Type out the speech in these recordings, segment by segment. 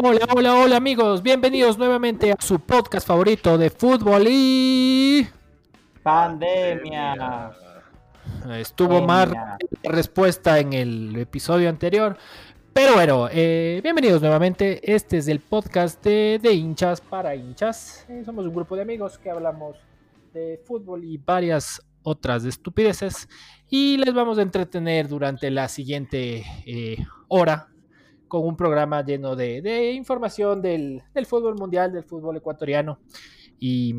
Hola, hola, hola amigos, bienvenidos nuevamente a su podcast favorito de fútbol y... Pandemia. Estuvo más respuesta en el episodio anterior, pero bueno, eh, bienvenidos nuevamente. Este es el podcast de, hinchas para hinchas. Eh, somos un grupo de amigos que hablamos de fútbol y varias otras estupideces y les vamos a entretener durante la siguiente eh, hora con un programa lleno de, información del, fútbol mundial, del fútbol ecuatoriano y,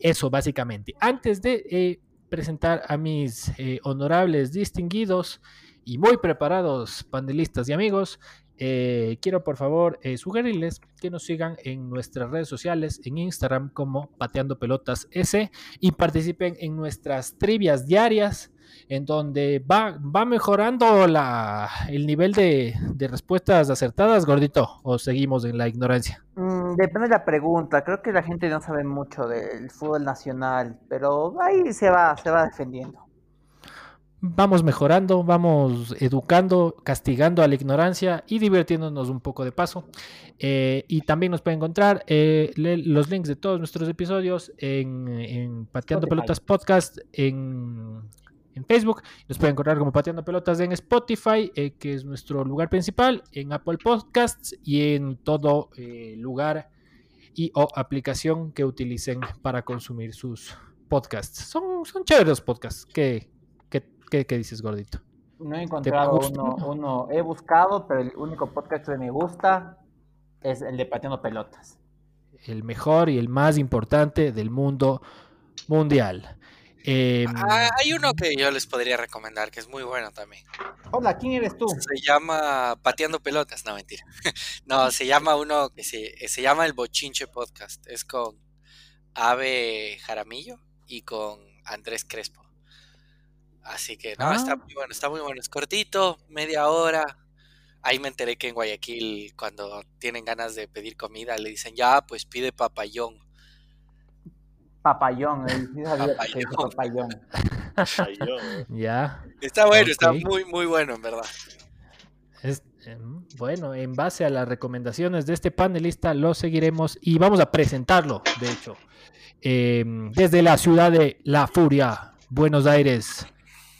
eso básicamente. Antes de eh, presentar a mis eh, honorables, distinguidos y muy preparados panelistas y amigos, eh, quiero por favor sugerirles que nos sigan en nuestras redes sociales, en Instagram como Pateando Pelotas S y participen en nuestras trivias diarias en donde va, va mejorando la, el nivel de, respuestas acertadas, gordito, o seguimos en la ignorancia? Mm, depende de la pregunta. Creo que la gente no sabe mucho del fútbol nacional, pero ahí se va, se va defendiendo. Vamos mejorando, vamos educando, castigando a la ignorancia y divirtiéndonos un poco de paso. Eh, y también nos pueden encontrar eh, los links de todos nuestros episodios en, en Pateando Pelotas Podcast, en en Facebook. Nos pueden encontrar como Pateando Pelotas en Spotify, eh, que es nuestro lugar principal, en Apple Podcasts y en todo eh, lugar y o aplicación que utilicen para consumir sus podcasts. Son, son chéveres los podcasts. ¿Qué, qué, dices, gordito? No he encontrado uno, uno, he buscado, pero el único podcast que me gusta es el de Pateando Pelotas. El mejor y el más importante del mundo mundial. Em, ah, hay uno que yo les podría recomendar, que es muy bueno también. Hola, ¿quién eres tú? Se llama Pateando Pelotas, no mentira. no, se llama uno que se, llama El Bochinche Podcast. Es con Ave Jaramillo y con Andrés Crespo. Así que no, está ah. muy bueno, está muy bueno. Es cortito, media hora. Ahí me enteré que en Guayaquil, cuando tienen ganas de pedir comida, le dicen, ya, pues pide papayón. Papayón, papayón. ya. Está bueno, está muy, muy bueno, en verdad. Em, bueno, en base a las recomendaciones de este panelista, lo seguiremos y vamos a presentarlo, de hecho. Em, desde la ciudad de La Furia, Buenos Aires.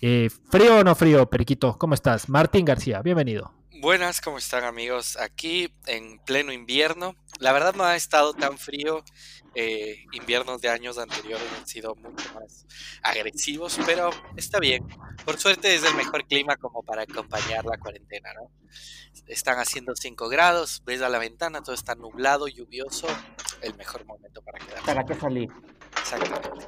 Eh, ¿Frío o no frío, Periquito? ¿Cómo estás? Martín García, bienvenido. Buenas, ¿cómo están amigos? Aquí en pleno invierno. La verdad no ha estado tan frío eh, inviernos de años anteriores han sido mucho más agresivos, pero está bien. Por suerte es el mejor clima como para acompañar la cuarentena, ¿no? Están haciendo 5 grados, ves a la ventana, todo está nublado, lluvioso, el mejor momento para quedarse. Para que salir. Exactamente.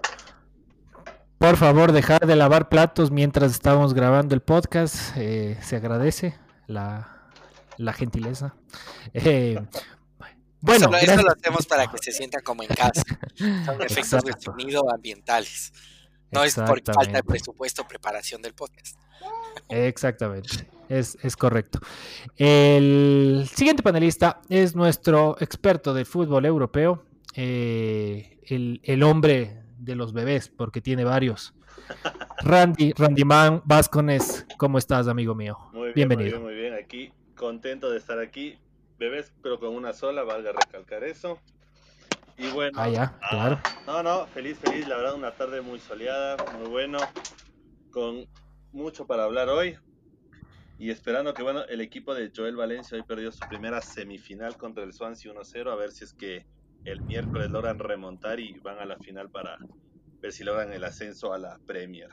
Por favor, dejar de lavar platos mientras estamos grabando el podcast. Eh, se agradece la, la gentileza. Eh, bueno, eso, lo hacemos para que se sienta como en casa. Son efectos de sonido ambientales. No es por falta de presupuesto o preparación del podcast. Exactamente, es, correcto. El siguiente panelista es nuestro experto de fútbol europeo, eh, el, hombre de los bebés, porque tiene varios. Randy, Randy Man Vascones, ¿cómo estás, amigo mío? Muy bien, Bienvenido. Muy bien, muy bien, aquí contento de estar aquí bebés, pero con una sola, valga recalcar eso. Y bueno. Ah, ya, ah, claro. No, no, feliz, feliz, la verdad, una tarde muy soleada, muy bueno, con mucho para hablar hoy. Y esperando que, bueno, el equipo de Joel Valencia hoy perdió su primera semifinal contra el Swansea 1-0, a ver si es que el miércoles logran remontar y van a la final para ver si logran el ascenso a la Premier.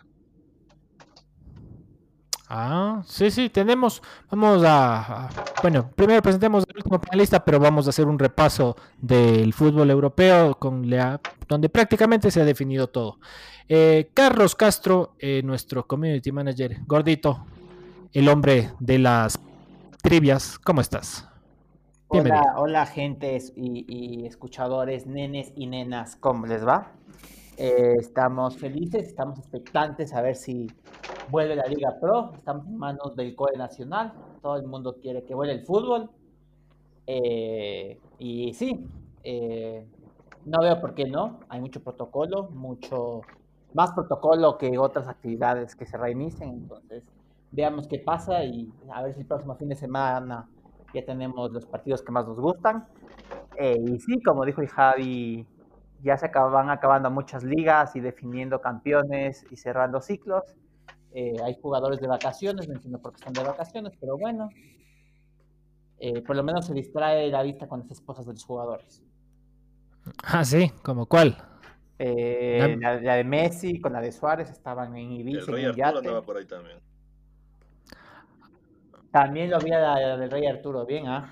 Ah, sí, sí, tenemos, vamos a, bueno, primero presentemos el último panelista, pero vamos a hacer un repaso del fútbol europeo con la, donde prácticamente se ha definido todo. Eh, Carlos Castro, eh, nuestro community manager, gordito, el hombre de las trivias, ¿cómo estás? Hola, hola gentes y, y escuchadores, nenes y nenas, ¿cómo les va? Eh, estamos felices, estamos expectantes a ver si vuelve la Liga Pro. Estamos en manos del COE Nacional. Todo el mundo quiere que vuelva el fútbol. Eh, y sí, eh, no veo por qué no. Hay mucho protocolo, mucho más protocolo que otras actividades que se reinicen. Entonces, veamos qué pasa y a ver si el próximo fin de semana ya tenemos los partidos que más nos gustan. Eh, y sí, como dijo el Javi, ya se acaban acabando muchas ligas y definiendo campeones y cerrando ciclos. Eh, hay jugadores de vacaciones, no entiendo por qué están de vacaciones, pero bueno, eh, por lo menos se distrae la vista con las esposas de los jugadores. Ah, sí, ¿como cuál? Eh, la, de Messi con la de Suárez estaban en Ibiza. El Rey Arturo andaba por ahí también. También lo vi a la, del Rey Arturo, bien, ¿ah?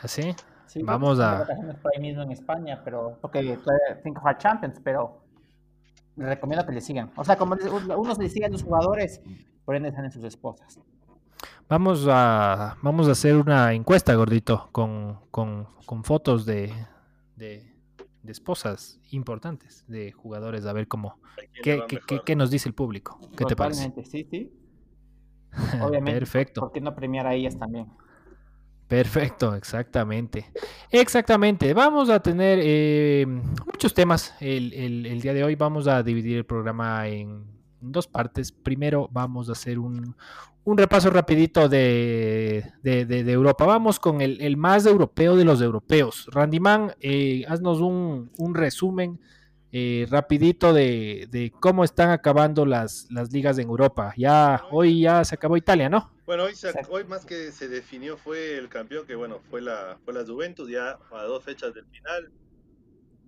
¿Ah sí? Vamos a. Por ahí mismo en España, pero. Porque Think of Champions, pero. Les recomiendo que le sigan. O sea, como unos le siguen los jugadores, por ende están en sus esposas. Vamos a, vamos a hacer una encuesta, gordito, con, con, con fotos de, de, de, esposas importantes de jugadores, a ver cómo, qué, qué, qué, nos dice el público. ¿Qué te parece? sí, sí. Obviamente. Perfecto. ¿Por qué no premiar a ellas también? Perfecto, exactamente. Exactamente. Vamos a tener eh, muchos temas el, el, día de hoy. Vamos a dividir el programa en dos partes. Primero vamos a hacer un, un repaso rapidito de, de, Europa. Vamos con el, el, más europeo de los europeos. Randyman, eh, haznos un, un resumen eh, rapidito de, de, cómo están acabando las, las ligas en Europa. Ya hoy ya se acabó Italia, ¿no? Bueno, hoy, hoy más que se definió fue el campeón, que bueno, fue la, fue la Juventus, ya a dos fechas del final,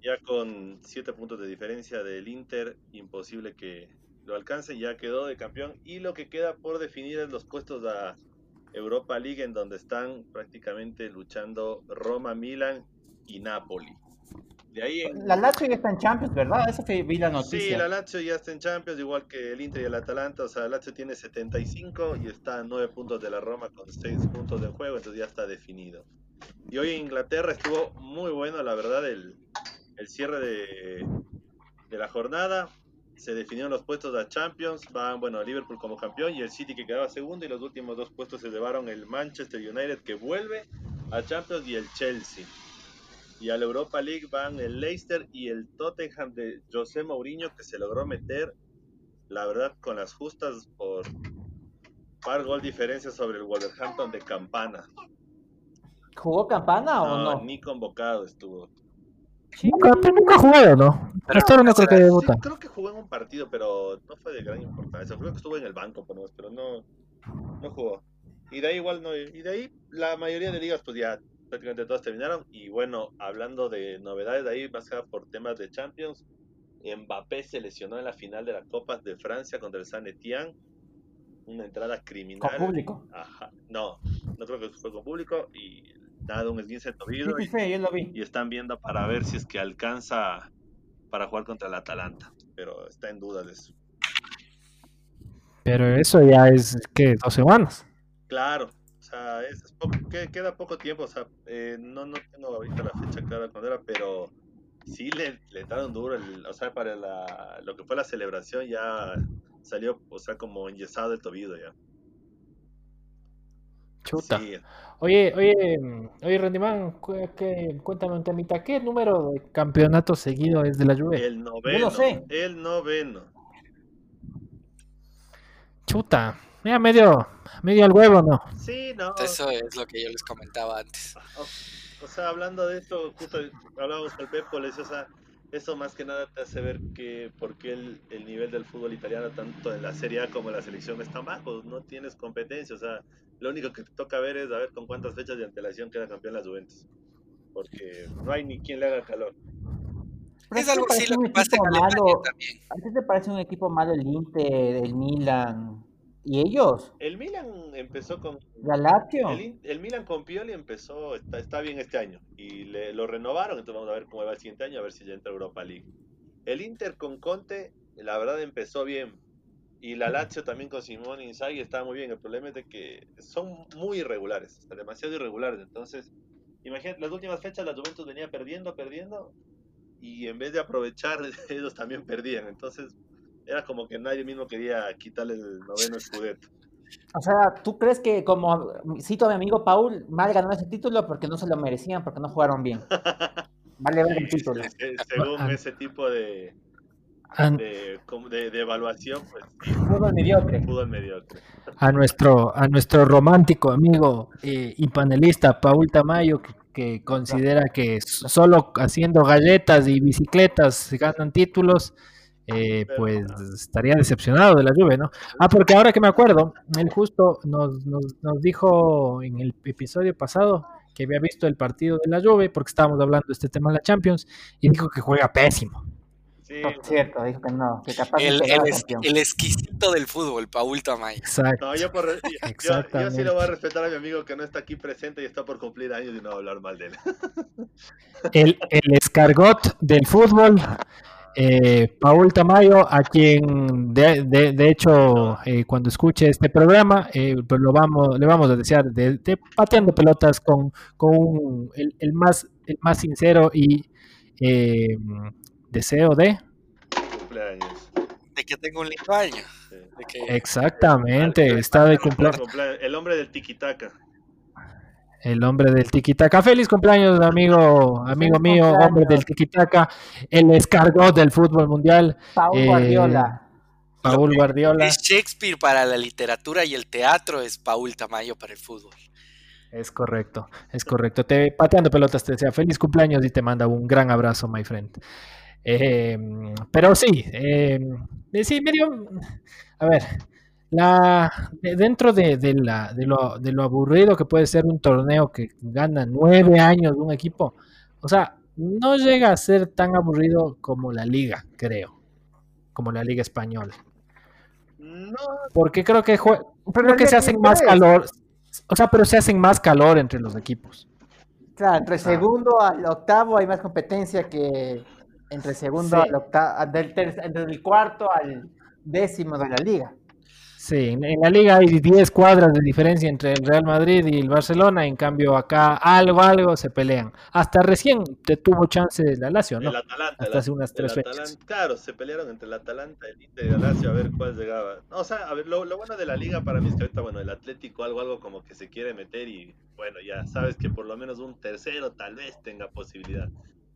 ya con siete puntos de diferencia del Inter, imposible que lo alcance, ya quedó de campeón. Y lo que queda por definir es los puestos de Europa League, en donde están prácticamente luchando Roma, Milan y Napoli. La Lazio ya está en Champions, ¿verdad? Eso fue vi la noticia. Sí, la Lazio ya está en Champions, igual que el Inter y el Atalanta. O sea, la Lazio tiene 75 y está a 9 puntos de la Roma con 6 puntos de juego, entonces ya está definido. Y hoy en Inglaterra estuvo muy bueno, la verdad, el, el cierre de, de la jornada. Se definieron los puestos de Champions. Van, bueno, Liverpool como campeón y el City que quedaba segundo. Y los últimos dos puestos se llevaron el Manchester United que vuelve a Champions y el Chelsea. Y a la Europa League van el Leicester y el Tottenham de José Mourinho, que se logró meter, la verdad, con las justas por par gol diferencia sobre el Wolverhampton de Campana. ¿Jugó Campana o no? Ni convocado estuvo. Nunca, nunca jugó, ¿no? Pero, no creo que debuta. creo que jugó en un partido, pero no fue de gran importancia. Creo que estuvo en el banco, pero no, no jugó. Y de ahí igual no. Y de ahí la mayoría de ligas, pues ya prácticamente todas terminaron. Y bueno, hablando de novedades de ahí, más que por temas de Champions, Mbappé se lesionó en la final de la Copa de Francia contra el San Etienne. Una entrada criminal. ¿Con público? Ajá. No, no creo que fue con público. Y nada, un esguince de tobillo. Sí, sí, yo lo vi. Y están viendo para ver si es que alcanza para jugar contra el Atalanta. Pero está en duda de eso. Pero eso ya es, que ¿Dos semanas? Claro, es, queda poco tiempo, o sea, eh, no, no tengo ahorita la fecha clara cuando era, pero sí le, le daron duro, o sea, para la, lo que fue la celebración ya salió, o sea, como enyesado el tobillo ya. Chuta. Oye, oye, oye, Randyman, cuéntame un temita, ¿qué número de campeonato seguido es de la lluvia? El noveno. sé. El noveno. Chuta, Mira, medio, medio al huevo, ¿no? Sí, no. Eso es lo que yo les comentaba antes. O, sea, hablando de esto, justo hablábamos con Pepo, les o sea, eso más que nada te hace ver que por qué el, el, nivel del fútbol italiano, tanto en la Serie A como en la selección, está bajo. No tienes competencia, o sea, lo único que te toca ver es a ver con cuántas fechas de antelación queda campeón la Juventus. Porque no hay ni quien le haga calor. es algo así lo que pasa en Alemania también. ¿A ti te parece un equipo malo el Inter, el Milan? ¿Y ellos? El Milan empezó con. ¿La Lazio? El, Milan con Pioli empezó, está, está bien este año. Y le, lo renovaron, entonces vamos a ver cómo va el siguiente año, a ver si ya entra Europa League. El Inter con Conte, la verdad empezó bien. Y la Lazio también con Simón Inzaghi estaba muy bien. El problema es de que son muy irregulares, demasiado irregulares. Entonces, imagínate, las últimas fechas la Juventus venía perdiendo, perdiendo. Y en vez de aprovechar, ellos también perdían. Entonces, era como que nadie mismo quería quitarle el noveno escudeto. O sea, ¿tú crees que, como cito a mi amigo Paul, mal ganó ese título porque no se lo merecían, porque no jugaron bien? Vale ver el título. Según ese tipo de, de, de, evaluación, pues Fútbol mediocre. Fútbol mediocre. A nuestro, a nuestro romántico amigo eh, y panelista Paul Tamayo, que, que considera que solo haciendo galletas y bicicletas se ganan títulos. Eh, pues estaría decepcionado de la Juve, ¿no? Ah, porque ahora que me acuerdo, él justo nos, nos, nos, dijo en el episodio pasado que había visto el partido de la Juve, porque estábamos hablando de este tema de la Champions, y dijo que juega pésimo. Sí, cierto, dijo que no, que capaz el, el, es, el, exquisito del fútbol, Paul Tamay. Exacto. No, yo, por, yo, yo, yo, sí lo voy a respetar a mi amigo que no está aquí presente y está por cumplir años y no hablar mal de él. el, el escargot del fútbol eh, Paul Tamayo, a quien de, de, de hecho eh, cuando escuche este programa, eh, pues lo vamos, le vamos a desear de, de pateando pelotas con, con un, el, el, más, el más sincero y eh, deseo de cumpleaños. De que tenga un lindo año. Sí. De que... Exactamente, está de cumpleaños. El hombre del tiquitaca. El hombre del tiquitaca. Feliz cumpleaños, amigo, amigo mío, hombre del tiquitaca. El escargot del fútbol mundial. Paul eh, Guardiola. Paul Guardiola. Es Shakespeare para la literatura y el teatro es Paul Tamayo para el fútbol. Es correcto, es correcto. Te pateando pelotas te desea feliz cumpleaños y te manda un gran abrazo, my friend. Eh, pero sí, eh, sí, medio. A ver, la, dentro de, de, la, de, lo, de, lo, aburrido que puede ser un torneo que gana nueve años de un equipo, o sea, no llega a ser tan aburrido como la liga, creo, como la liga española. No. Porque creo que, creo que se hacen más calor, o sea, pero se hacen más calor entre los equipos. Claro, entre el segundo al octavo hay más competencia que entre segundo sí. al octavo, del, del cuarto al décimo de la liga. Sí, en, la liga hay 10 cuadras de diferencia entre el Real Madrid y el Barcelona, en cambio acá algo, algo se pelean. Hasta recién te tuvo chance la Lazio, ¿no? El Atalanta. Hasta hace unas tres fechas. Claro, se pelearon entre el Atalanta, el Inter y la Lazio a ver cuál llegaba. No, o sea, a ver, lo, lo, bueno de la liga para mí es que ahorita, bueno, el Atlético algo, algo como que se quiere meter y, bueno, ya sabes que por lo menos un tercero tal vez tenga posibilidad.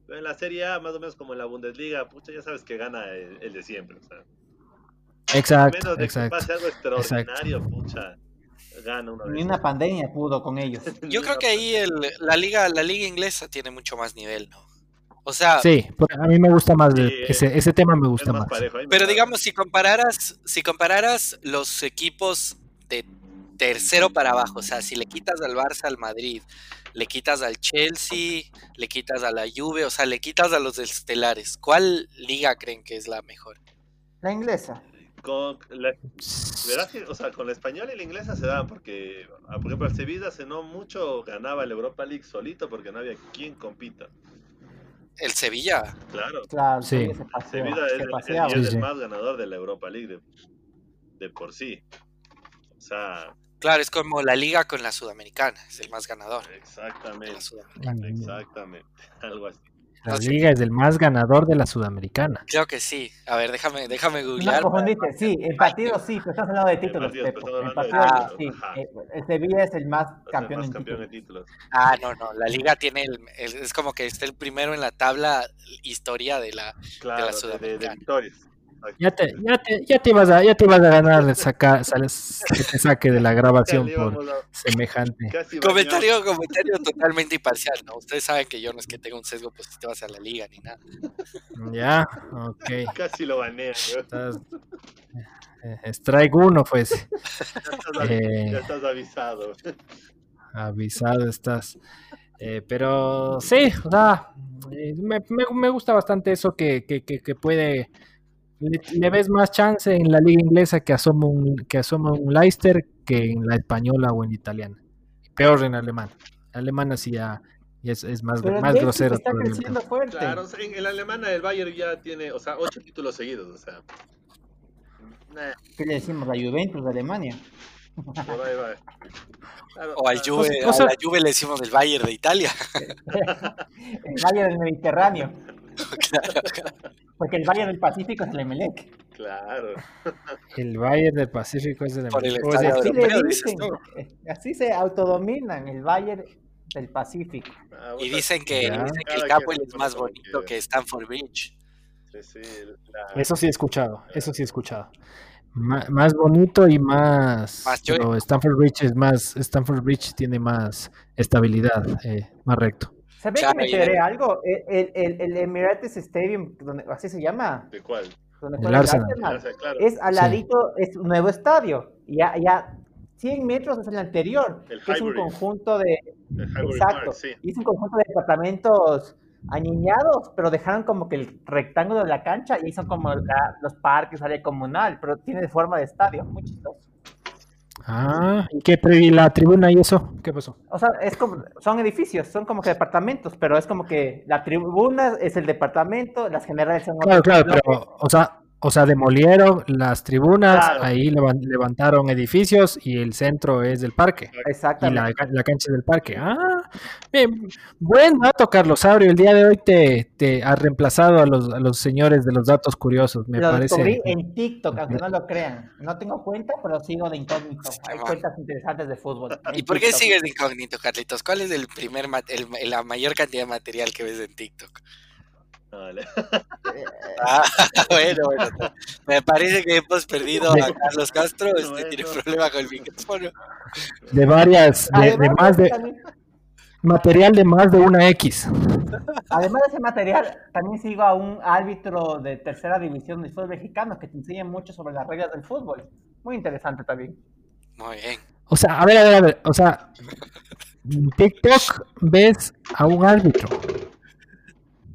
Pero en la Serie A, más o menos como en la Bundesliga, pucha, ya sabes que gana el, el de siempre, o sea. Exacto, de exacto. Que pase algo extraordinario, exacto. pucha, gana una Ni una pandemia pudo con ellos. Yo creo que ahí el, la liga la liga inglesa tiene mucho más nivel, ¿no? O sea, sí, a mí me gusta más sí, ese, ese tema me gusta más. más. Parejo, Pero digamos si compararas si compararas los equipos de tercero para abajo, o sea, si le quitas al Barça, al Madrid, le quitas al Chelsea, le quitas a la Juve, o sea, le quitas a los estelares, ¿cuál liga creen que es la mejor? La inglesa con la, ¿verdad que, o sea, con la española y la inglesa se daban porque, por ejemplo, el Sevilla hace no mucho ganaba el Europa League solito porque no había quien compita. ¿El Sevilla? Claro. claro sí. Se Sevilla es, el, es el sí, más ganador de la Europa League de, de, por sí. O sea... Claro, es como la liga con la sudamericana, es el más ganador. Exactamente. Exactamente. Algo así. La liga es el más ganador de la sudamericana. Creo que sí. A ver, déjame, déjame googlear. No confundiste, sí, el partido sí, pero estás hablando de títulos. El partido, el partido ah, sí. El Sevilla es el más campeón, el más en campeón títulos. de títulos. Ah, no, no. La liga tiene el, el, es como que está el primero en la tabla historia de la, claro, de la sudamericana. De, de victorias. Ya te, ya, te, ya, te ibas a, ya te ibas a ganar saca, sales, que te saque de la grabación por semejante. Comentario, comentario totalmente imparcial, ¿no? Ustedes saben que yo no es que tenga un sesgo positivo hacia la liga ni nada. Ya, ok. Casi lo banea, Estás, eh, strike uno, pues. ya, estás, eh, ya estás avisado. Avisado estás. Eh, pero sí, o sea, me, me, me gusta bastante eso que, que, que, que puede le, le, ves más chance en la liga inglesa que asoma un, que asoma un Leicester que en la española o en italiana. Peor en alemán. En alemana sí ya, ya es, es, más, Pero más grosero. Está creciendo fuerte. Claro, en, en la alemana el Bayern ya tiene, o sea, ocho títulos seguidos, o sea. Nah. ¿Qué le decimos? La Juventus de Alemania. Por ahí va. Claro, o al Juve, o sea, a la Juve le decimos del Bayern de Italia. el Bayern del Mediterráneo. claro. Porque el Bayern del Pacífico es el Emelec. Claro. El Bayern del Pacífico es el Emelec. El o sea, así, dicen, así se autodominan el Bayern del Pacífico. Ah, y dicen que, dicen que el Capo es más bonito que Stanford Bridge. Sí. Eso sí he escuchado, eso sí he escuchado. más bonito y más, pero Stanford Bridge es más, Stanford Bridge tiene más estabilidad, eh, más recto. ¿Sabes que me enteré algo? El, el, el, Emirates Stadium, donde, así se llama. ¿De cuál? el Arsenal. Es al ladito, es un nuevo estadio. Ya, ya 100 metros es el anterior, que es un conjunto de... exacto, es un conjunto de departamentos aniñados, pero dejaron como que el rectángulo de la cancha y son como los parques, área comunal, pero tiene forma de estadio, muy chistoso. Ah, ¿y qué la tribuna y eso? ¿Qué pasó? O sea, es como, son edificios, son como que departamentos, pero es como que la tribuna es el departamento, las generales son... Claro, claro, pero, o sea, o sea, demolieron las tribunas, ahí levantaron edificios y el centro es del parque. Exactamente. Y la, cancha del parque. Ah, bien. Buen dato, Carlos Abrio. El día de hoy te, te has reemplazado a los, a los señores de los datos curiosos. Me lo parece. descubrí en TikTok, aunque no lo crean. No tengo cuenta, pero sigo de incógnito. Hay cuentas interesantes de fútbol. ¿Y por qué sigues de incógnito, Carlitos? ¿Cuál es el primer el, la mayor cantidad de material que ves en TikTok? Ah, bueno, bueno. Me parece que hemos perdido a Carlos Castro. Este tiene problema con el micrófono. De varias, de, más de. Material de más de una X. Además de ese material, también sigo a un árbitro de tercera división del fútbol mexicano que te enseña mucho sobre las reglas del fútbol. Muy interesante también. Muy bien. O sea, a ver, a ver, a ver. O sea, en TikTok ves a un árbitro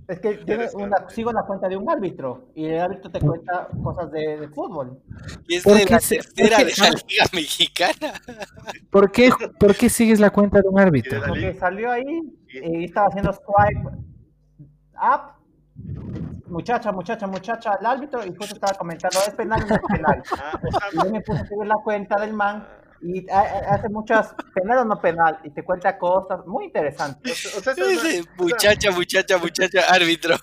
es que una, sigo la cuenta de un árbitro y el árbitro te cuenta cosas de, fútbol. Y es de la tercera de la Liga Mexicana. ¿Por qué, ¿Por qué sigues la cuenta de un árbitro? Porque salió ahí y estaba haciendo swipe up. Muchacha, muchacha, muchacha, el árbitro, y justo estaba comentando, es penal no es penal. Ah, y yo me puse a seguir la cuenta del man y hace muchas penal o no penal y te cuenta cosas muy interesantes. muchacha, muchacha, muchacha, árbitro.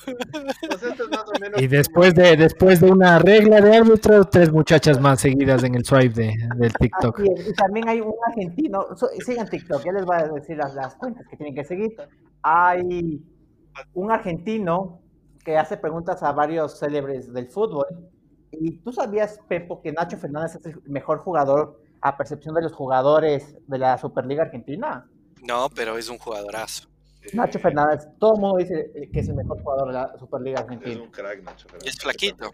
y después de después de una regla de árbitro, tres muchachas más seguidas en el swipe de, del TikTok. Y también hay un argentino, sigan TikTok, ya les voy a decir las, las cuentas que tienen que seguir. Hay un argentino que hace preguntas a varios célebres del fútbol. Y tú sabías, Pepo, que Nacho Fernández es el mejor jugador a percepción de los jugadores de la Superliga Argentina. No, pero es un jugadorazo. Nacho Fernández, todo el mundo dice que es el mejor jugador de la Superliga Argentina. Es un crack, Nacho Fernández. Es flaquito.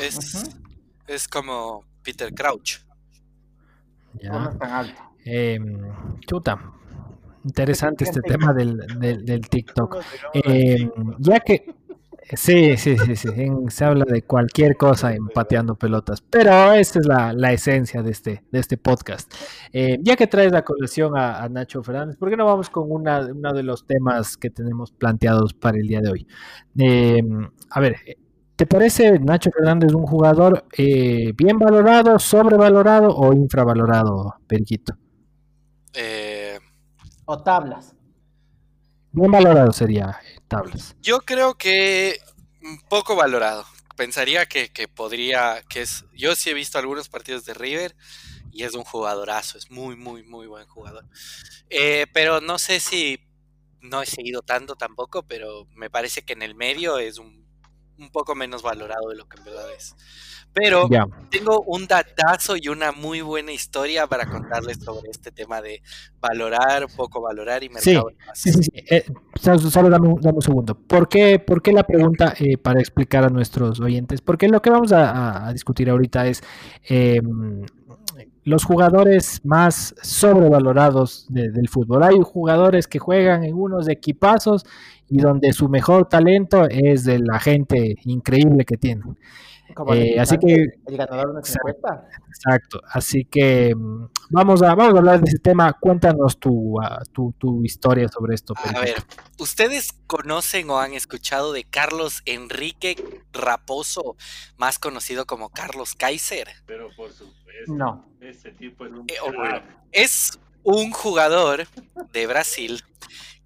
Es, es como Peter Crouch. Ya. No es tan alto. Eh, chuta. Interesante este tema del, del, del TikTok. Eh, ya que Sí, sí, sí, sí. se habla de cualquier cosa en pateando pelotas, pero esa es la, esencia de este, de este podcast. Eh, ya que traes la colección a, Nacho Fernández, ¿por qué no vamos con una, uno de los temas que tenemos planteados para el día de hoy? Em, a ver, ¿te parece Nacho Fernández un jugador eh, bien valorado, sobrevalorado o infravalorado, Periquito? Eh... O tablas. Bien valorado sería Yo creo que poco valorado. Pensaría que, podría, que es, yo sí he visto algunos partidos de River y es un jugadorazo, es muy, muy, muy buen jugador. Eh, pero no sé si, no he seguido tanto tampoco, pero me parece que en el medio es un, un poco menos valorado de lo que en verdad es. Pero tengo un datazo y una muy buena historia para contarles sobre este tema de valorar, poco valorar y mercado. Sí, sí, sí. Eh, solo dame un, segundo. ¿Por qué, por qué la pregunta eh, para explicar a nuestros oyentes? Porque lo que vamos a, discutir ahorita es em, los jugadores más sobrevalorados del fútbol. Hay jugadores que juegan en unos equipazos y donde su mejor talento es de la gente increíble que tienen. Eh, así que el ganador Exacto. Así que mm, vamos a vamos a hablar de ese tema. Cuéntanos tu, ah, tu, tu historia sobre esto. A ver, ¿ustedes conocen o han escuchado de Carlos Enrique Raposo, más conocido como Carlos Kaiser? Pero por supuesto. No. Ese tipo es un eh, Es un jugador de Brasil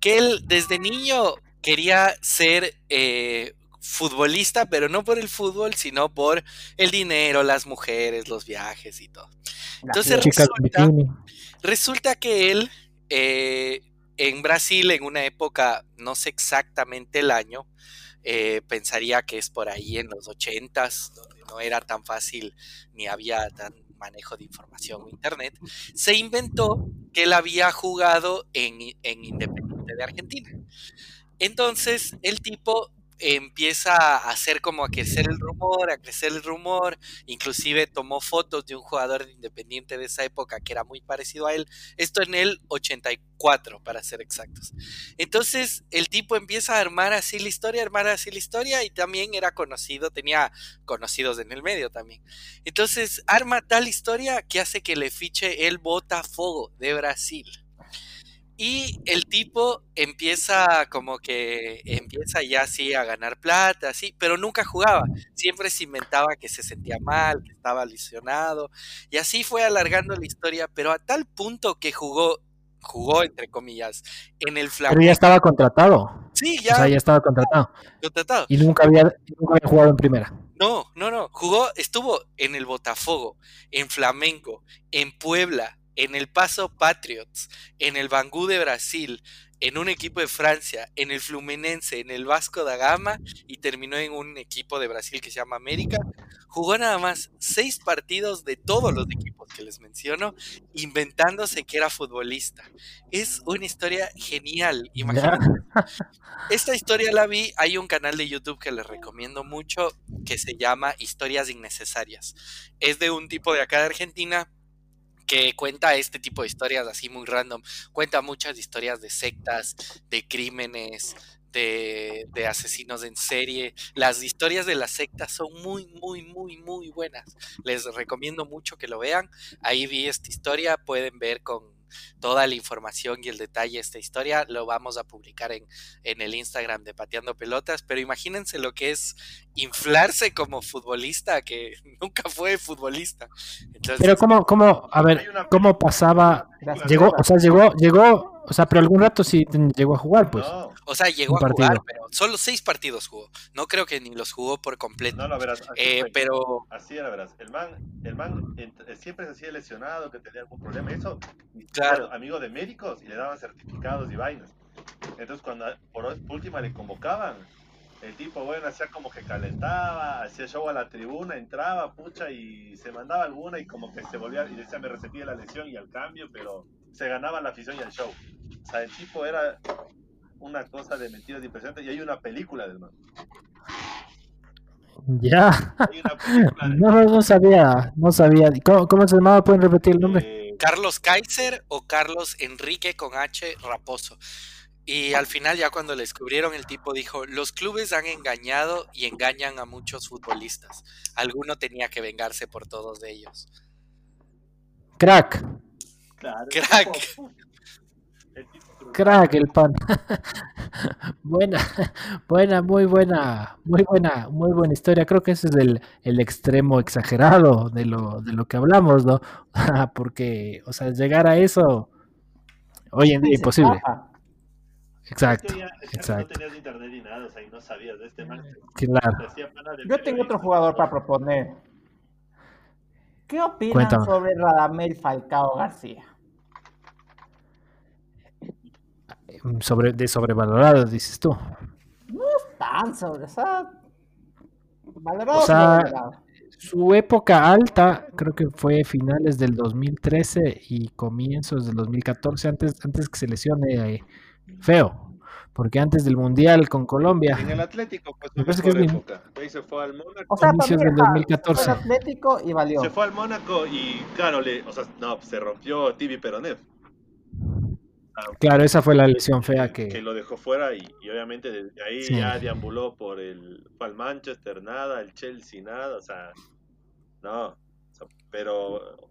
que él desde niño quería ser eh, futbolista, pero no por el fútbol, sino por el dinero, las mujeres, los viajes y todo. Entonces resulta, que él eh, en Brasil, en una época, no sé exactamente el año, eh, pensaría que es por ahí en los ochentas, donde no era tan fácil ni había tan manejo de información o internet, se inventó que él había jugado en, en Independiente de Argentina. Entonces el tipo empieza a hacer como a crecer el rumor, a crecer el rumor, inclusive tomó fotos de un jugador independiente de esa época que era muy parecido a él, esto en el 84 para ser exactos. Entonces el tipo empieza a armar así la historia, armar así la historia y también era conocido, tenía conocidos en el medio también. Entonces arma tal historia que hace que le fiche el Botafogo de Brasil. Y el tipo empieza como que empieza ya así a ganar plata, así, pero nunca jugaba. Siempre se inventaba que se sentía mal, que estaba lesionado. Y así fue alargando la historia, pero a tal punto que jugó, jugó entre comillas, en el Flamengo. Pero ya estaba contratado. Sí, ya. O sea, ya estaba contratado. Contratado. Y nunca había, nunca había jugado en primera. No, no, no. Jugó, estuvo en el Botafogo, en Flamengo, en Puebla, en el Paso Patriots, en el Bangú de Brasil, en un equipo de Francia, en el Fluminense, en el Vasco da Gama y terminó en un equipo de Brasil que se llama América. Jugó nada más seis partidos de todos los equipos que les menciono, inventándose que era futbolista. Es una historia genial, imagínate. Esta historia la vi, hay un canal de YouTube que les recomiendo mucho que se llama Historias Innecesarias. Es de un tipo de acá de Argentina que cuenta este tipo de historias así muy random. Cuenta muchas historias de sectas, de crímenes, de, asesinos en serie. Las historias de las sectas son muy, muy, muy, muy buenas. Les recomiendo mucho que lo vean. Ahí vi esta historia, pueden ver con toda la información y el detalle de esta historia lo vamos a publicar en, en el Instagram de Pateando Pelotas, pero imagínense lo que es inflarse como futbolista, que nunca fue futbolista. pero cómo, cómo, a ver, cómo pasaba, llegó, o sea, llegó, llegó, o sea, pero algún rato sí llegó a jugar, pues. O sea, llegó a jugar, pero solo seis partidos jugó. No creo que ni los jugó por completo. No, no, verás, así eh, pero... Así era, verás. El man, el man siempre se hacía lesionado, que tenía algún problema. Eso, claro. amigo de médicos y le daban certificados y vainas. Entonces, cuando por última le convocaban, el tipo, bueno, hacía como que calentaba, hacía show a la tribuna, entraba, pucha, y se mandaba alguna y como que se volvía, y decía, me resentía la lesión y al cambio, pero se ganaba la afición y el show. O sea, el tipo era una cosa de mentiras impresionante y hay una película del man. Ya. no, no sabía, no sabía. ¿Cómo, se llamaba? ¿Pueden repetir el nombre? Eh, Carlos Kaiser o Carlos Enrique con H Raposo. Y al final ya cuando le descubrieron el tipo dijo, los clubes han engañado y engañan a muchos futbolistas. Alguno tenía que vengarse por todos ellos. Crack. Crack. Crack el pan. buena, buena, muy buena, muy buena, muy buena historia. Creo que ese es el, el extremo exagerado de lo, de lo que hablamos, ¿no? Porque, o sea, llegar a eso hoy en día imposible. Exacto, exacto. No tenías internet ni nada, o sea, y no sabías de este man. Claro. Yo tengo otro jugador para proponer. ¿Qué opinan sobre Radamel Falcao García? Sobre, de sobrevalorado, dices tú. No es tan sobre, o sea, valorado, o sea, su época alta creo que fue finales del 2013 y comienzos del 2014, antes, antes que se lesione eh, feo, porque antes del Mundial con Colombia. En el Atlético, pues, me parece que es época. Ahí se fue al Mónaco. O sea, inicios del 2014. Fue al Atlético y valió. Se fue al Mónaco y, claro, le, o sea, no, se rompió Tibi Peronev. Claro, esa fue la lesión fea que... Que lo dejó fuera y, obviamente desde ahí ya deambuló por el... Fue al Manchester, nada, el Chelsea, nada, o sea, no, pero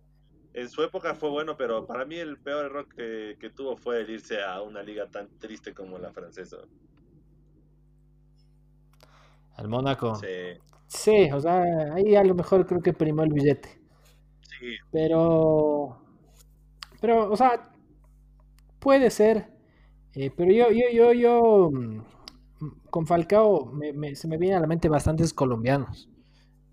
en su época fue bueno, pero para mí el peor error que, tuvo fue el irse a una liga tan triste como la francesa. Al Mónaco. Sí. Sí, o sea, ahí a lo mejor creo que primó el billete. Sí. Pero, pero, o sea, puede ser. Eh, pero yo, yo, yo, yo, mm, con Falcao se me vienen a la mente bastantes colombianos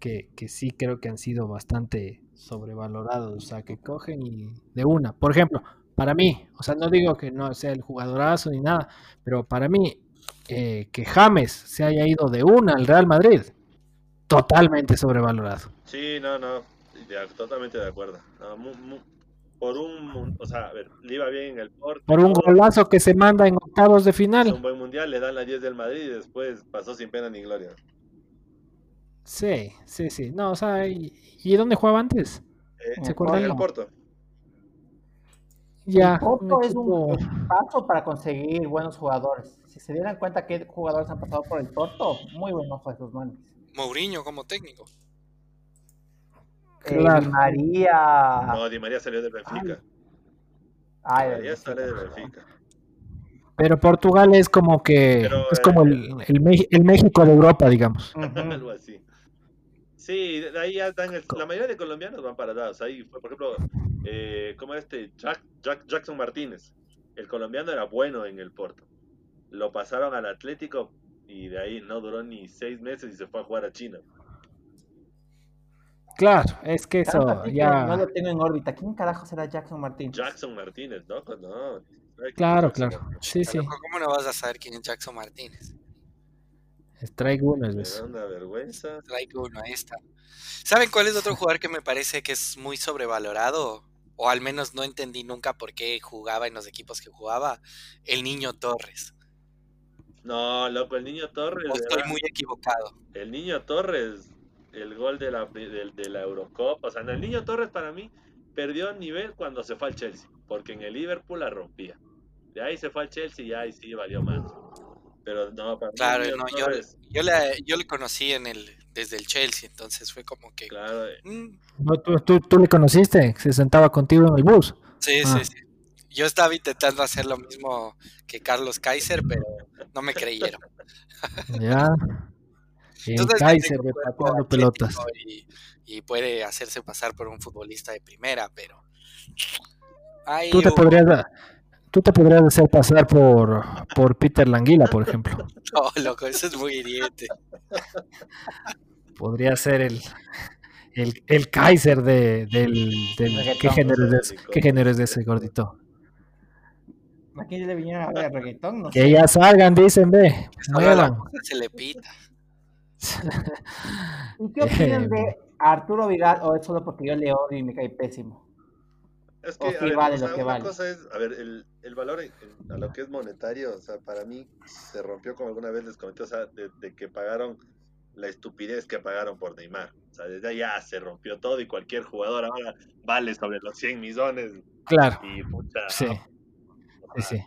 que, que sí creo que han sido bastante sobrevalorados, o sea, que cogen y de una. Por ejemplo, para mí, o sea, no digo que no sea el jugadorazo ni nada, pero para mí, eh, que James se haya ido de una al Real Madrid, totalmente sobrevalorado. Sí, no, no, totalmente de acuerdo. por un, o sea, a ver, le iba bien en el Porto. Por un golazo que se manda en octavos de final. Un buen mundial, le dan la 10 del Madrid y después pasó sin pena ni gloria. Sí, sí, sí. No, o sea, ¿y, dónde jugaba antes? Eh, ¿Se acuerdan? En el Porto. Ya. El Porto es un paso para conseguir buenos jugadores. Si se dieran cuenta que jugadores han pasado por el Porto, muy buenos fue sus manos. Mourinho como técnico. Eh, Di María. No, Di María salió de Benfica. Ay. Di María sale de Benfica. Pero Portugal es como que es como el, el, el, México de Europa, digamos. Algo así. Sí, de ahí ya están, la mayoría de colombianos van para parados. Ahí fue, por ejemplo, eh, como este Jack, Jack, Jackson Martínez. El colombiano era bueno en el Porto. Lo pasaron al Atlético y de ahí no duró ni seis meses y se fue a jugar a China. Claro, es que eso ya. No lo tengo en órbita. ¿Quién carajo será Jackson Martínez? Jackson Martínez, ¿no? no. Claro, claro. Sí, sí. ¿Cómo no vas a saber quién es Jackson Martínez? Strike uno es una vergüenza. Strike uno, ahí está. ¿Saben cuál es otro jugador que me parece que es muy sobrevalorado? O al menos no entendí nunca por qué jugaba en los equipos que jugaba. El niño Torres. No, loco, el niño Torres. estoy muy equivocado. El niño Torres, el gol de la, de, la Eurocopa. O sea, el niño Torres para mí perdió nivel cuando se fue al Chelsea. Porque en el Liverpool la rompía. De ahí se fue al Chelsea y ahí sí valió más. Pero no, para Claro, no, yo, yo, le, yo le conocí en el, desde el Chelsea, entonces fue como que. Claro. Eh. Mm. ¿Tú, tú, le conociste? ¿Se sentaba contigo en el bus? Sí, sí, ah. sí. Yo estaba intentando hacer lo mismo que Carlos Kaiser, pero no me creyeron. ya. Entonces, Kaiser de pelotas. Y, y, puede hacerse pasar por un futbolista de primera, pero. tú te podrías dar Tú te podrías hacer pasar por, por Peter Languila, por ejemplo. No, loco, eso es muy hiriente. Podría ser el, el, el Kaiser de, del, del ¿qué, género es de, ¿Qué género es de ese gordito? Aquí le vinieron a ver reggaetón, no Que ya salgan, dicen, ve. Muevan. Se le pita. ¿Y qué opinan de Arturo Vidal o es solo porque yo le odio y me cae pésimo? Es que, a ver, vale lo que una cosa es, a ver, el, el valor a lo que es monetario, o sea, para mí se rompió como alguna vez les comenté, o sea, de, que pagaron la estupidez que pagaron por Neymar. O sea, desde allá se rompió todo y cualquier jugador ahora vale sobre los 100 millones. Claro. Y pucha, sí. sí, sí.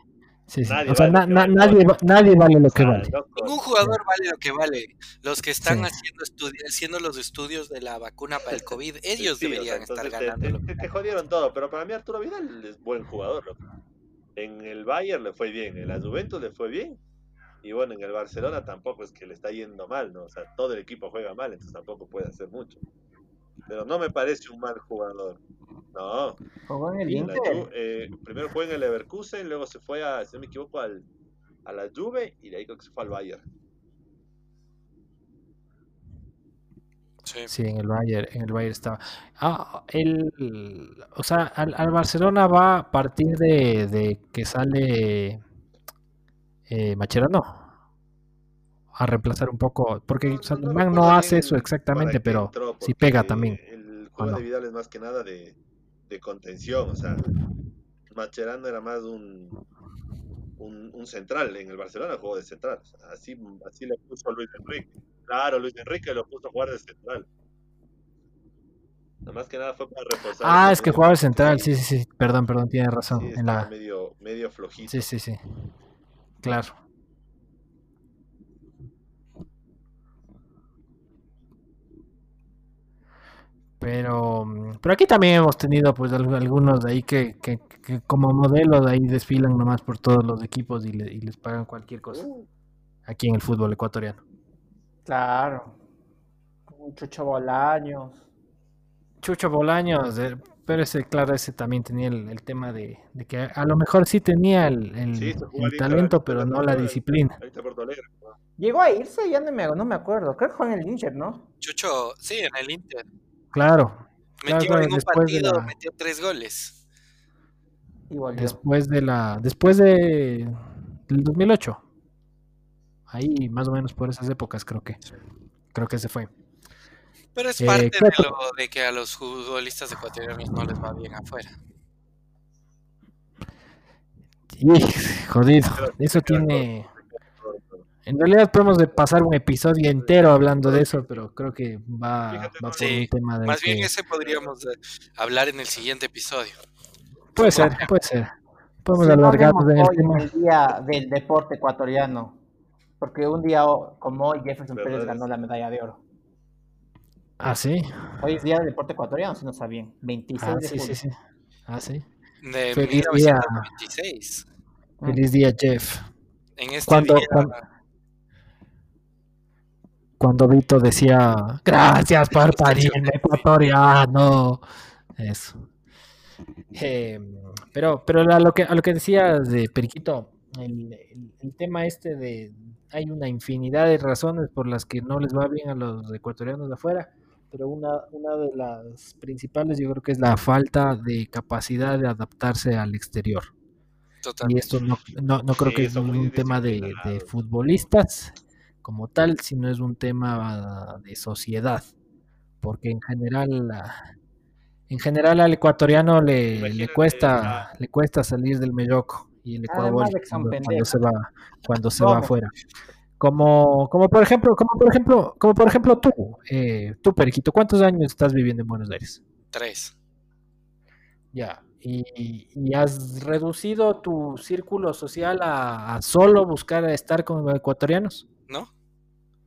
Sí, Nadie, o sea, vale nadie, nadie, vale lo que vale. Ningún jugador vale lo que vale. Los que están haciendo, haciendo los estudios de la vacuna para el COVID, ellos deberían estar ganando. Te, te, jodieron todo, pero para mí Arturo Vidal es buen jugador. En el Bayern le fue bien, en la Juventus le fue bien. Y bueno, en el Barcelona tampoco es que le está yendo mal, ¿no? O sea, todo el equipo juega mal, entonces tampoco puede hacer mucho. Pero no me parece un mal jugador. No. Jugó en el Inter. Eh, primero fue en el Leverkusen, luego se fue a, si no me equivoco, al, a la Juve y de ahí creo que se fue al Bayern. Sí. en el Bayern, en el Bayern estaba. Ah, el, o sea, al, al Barcelona va a partir de, de que sale eh, Macherano a reemplazar un poco, porque no, no, hace eso exactamente, pero sí pega también. El juego de Vidal es más que nada de, de contención, o sea, Macherano era más un, un, un, central, en el Barcelona jugó de central, así, así le puso Luis Enrique. Claro, Luis Enrique lo puso a jugar de central. Nada más que nada fue para reforzar. Ah, es que jugaba de central, sí, sí, sí, perdón, perdón, tiene razón. en la... medio, medio flojito. Sí, sí, sí, claro. Pero, pero aquí también hemos tenido pues algunos de ahí que, que, como modelos ahí desfilan nomás por todos los equipos y, les pagan cualquier cosa. Uh. Aquí en el fútbol ecuatoriano. Claro. Chucho Bolaños. Chucho Bolaños, eh, pero ese, claro, ese también tenía el, tema de, que a lo mejor sí tenía el, talento, pero no la disciplina. Llegó a irse, ya no me, no me acuerdo. Creo que fue en el Inter, ¿no? Chucho, sí, en el Inter. Claro. Metió en un partido, metió tres goles. después de la. Después de. del 2008. Ahí más o menos por esas épocas creo que creo que se fue. Pero es parte de lo de que a los futbolistas ecuatorianos no les va bien afuera. Y, jodido, eso tiene... En realidad podemos pasar un episodio entero hablando de eso, pero creo que va, por un tema de... Más bien ese podríamos hablar en el siguiente episodio. Puede ser, puede ser. Podemos alargarnos en el tema. el día del deporte ecuatoriano, porque un día como hoy Jefferson Pérez ganó la medalla de oro. Ah, sí. Hoy es día del deporte ecuatoriano, si no sabían. 26 ah, de sí, sí, sí. Ah, sí. De Feliz 1926. Día. Feliz día, Jeff. En este cuando, día... cuando, Vito decía, gracias por parir en ecuatoriano. Eso. Em, pero pero a, lo que, a lo que decías de Periquito, el, el, tema este de hay una infinidad de razones por las que no les va bien a los ecuatorianos de afuera, pero una, una de las principales yo creo que es la falta de capacidad de adaptarse al exterior. Y esto no, no, no creo que es un tema de, de, futbolistas como tal, sino es un tema de sociedad, porque en general en general al ecuatoriano le, le cuesta le cuesta salir del melloco y el Ecuador cuando, se va cuando se va afuera. Como, como por ejemplo, como por ejemplo, como por ejemplo tú, eh, tú Periquito, ¿cuántos años estás viviendo en Buenos Aires? Tres. Ya. Y, has reducido tu círculo social a, solo buscar estar con ecuatorianos? No.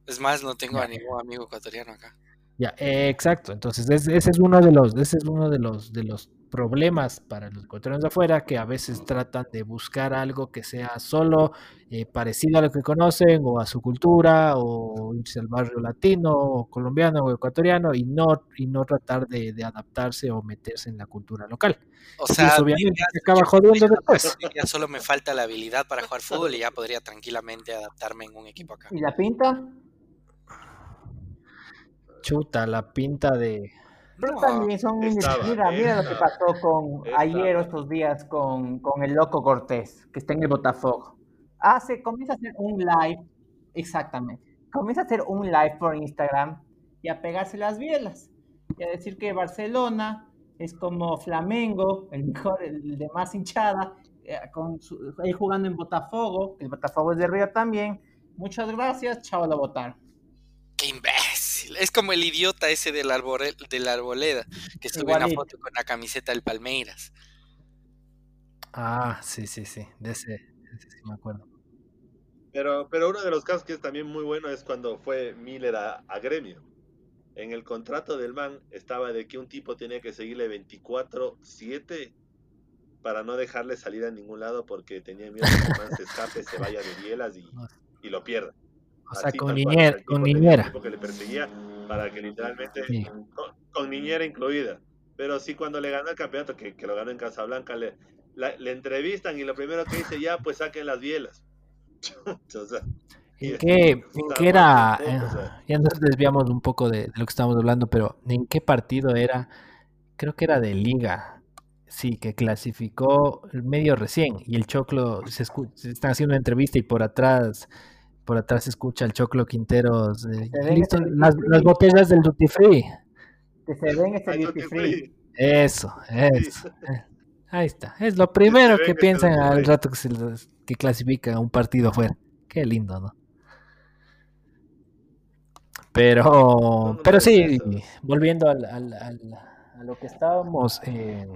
Es más, no tengo a ningún amigo ecuatoriano acá. Ya, exacto. Entonces, ese, es uno de los, ese es uno de los, de los problemas para los ecuatorianos de afuera que a veces tratan de buscar algo que sea solo eh, parecido a lo que conocen o a su cultura o irse al barrio latino o colombiano o ecuatoriano y no y no tratar de, adaptarse o meterse en la cultura local. O sea, obviamente acaba jodiendo después. Ya solo me falta la habilidad para jugar fútbol y ya podría tranquilamente adaptarme en un equipo acá. ¿Y la pinta? Chuta, la pinta de pero también son mira, mira lo que pasó con ayer o estos días con, con, el loco Cortés, que está en el Botafogo. Hace, comienza a hacer un live, exactamente. Comienza a hacer un live por Instagram y a pegarse las bielas. Y a decir que Barcelona es como Flamengo, el mejor, el de más hinchada, eh, con ahí jugando en Botafogo, el Botafogo es de Río también. Muchas gracias, chao, la votar. Qué es como el idiota ese del, de la arboleda, que subió una foto con la camiseta del Palmeiras. Ah, sí, sí, sí. De ese, sí me acuerdo. Pero, pero uno de los casos que es también muy bueno es cuando fue Miller a, Gremio. En el contrato del man estaba de que un tipo tenía que seguirle 24-7 para no dejarle salir a ningún lado porque tenía miedo que el man se escape, se vaya de bielas y, y lo pierda. O sea, con, niñera, con niñera. Que le perseguía para que literalmente, con, niñera incluida. Pero sí, cuando le ganó el campeonato, que, que lo ganó en Casablanca, le, le entrevistan y lo primero que dice, ya, pues saquen las bielas. o sea, ¿En qué, ¿en qué era? Eh, ya nos desviamos un poco de, de, lo que estábamos hablando, pero ¿en qué partido era? Creo que era de Liga. Sí, que clasificó el medio recién y el Choclo se, se están haciendo una entrevista y por atrás por atrás se escucha el Choclo Quinteros. las, botellas del Duty Free. Que se ven ese Duty Free. Eso, eso. Eh, ahí está. Es lo primero que, piensan al rato que, se, que clasifica un partido afuera. Qué lindo, ¿no? Pero, pero sí, volviendo al, a lo que estábamos. Eh,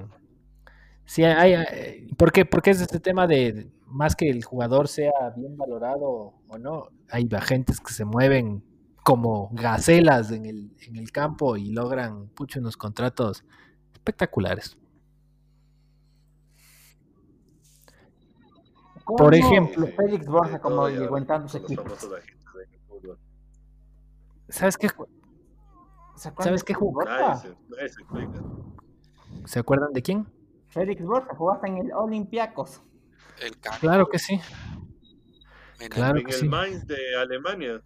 sí, hay, hay, ¿por, qué, ¿Por qué es este tema de más que el jugador sea bien valorado o no, hay agentes que se mueven como gacelas en el, en el campo y logran pucho unos contratos espectaculares. Por ejemplo, Félix Borja como llegó en tantos equipos. ¿Sabes qué? ¿Sabes qué jugó? ¿Se acuerdan de quién? Félix Borja jugaste en el Olympiacos. Claro que sí. En claro el, que Mainz de Alemania.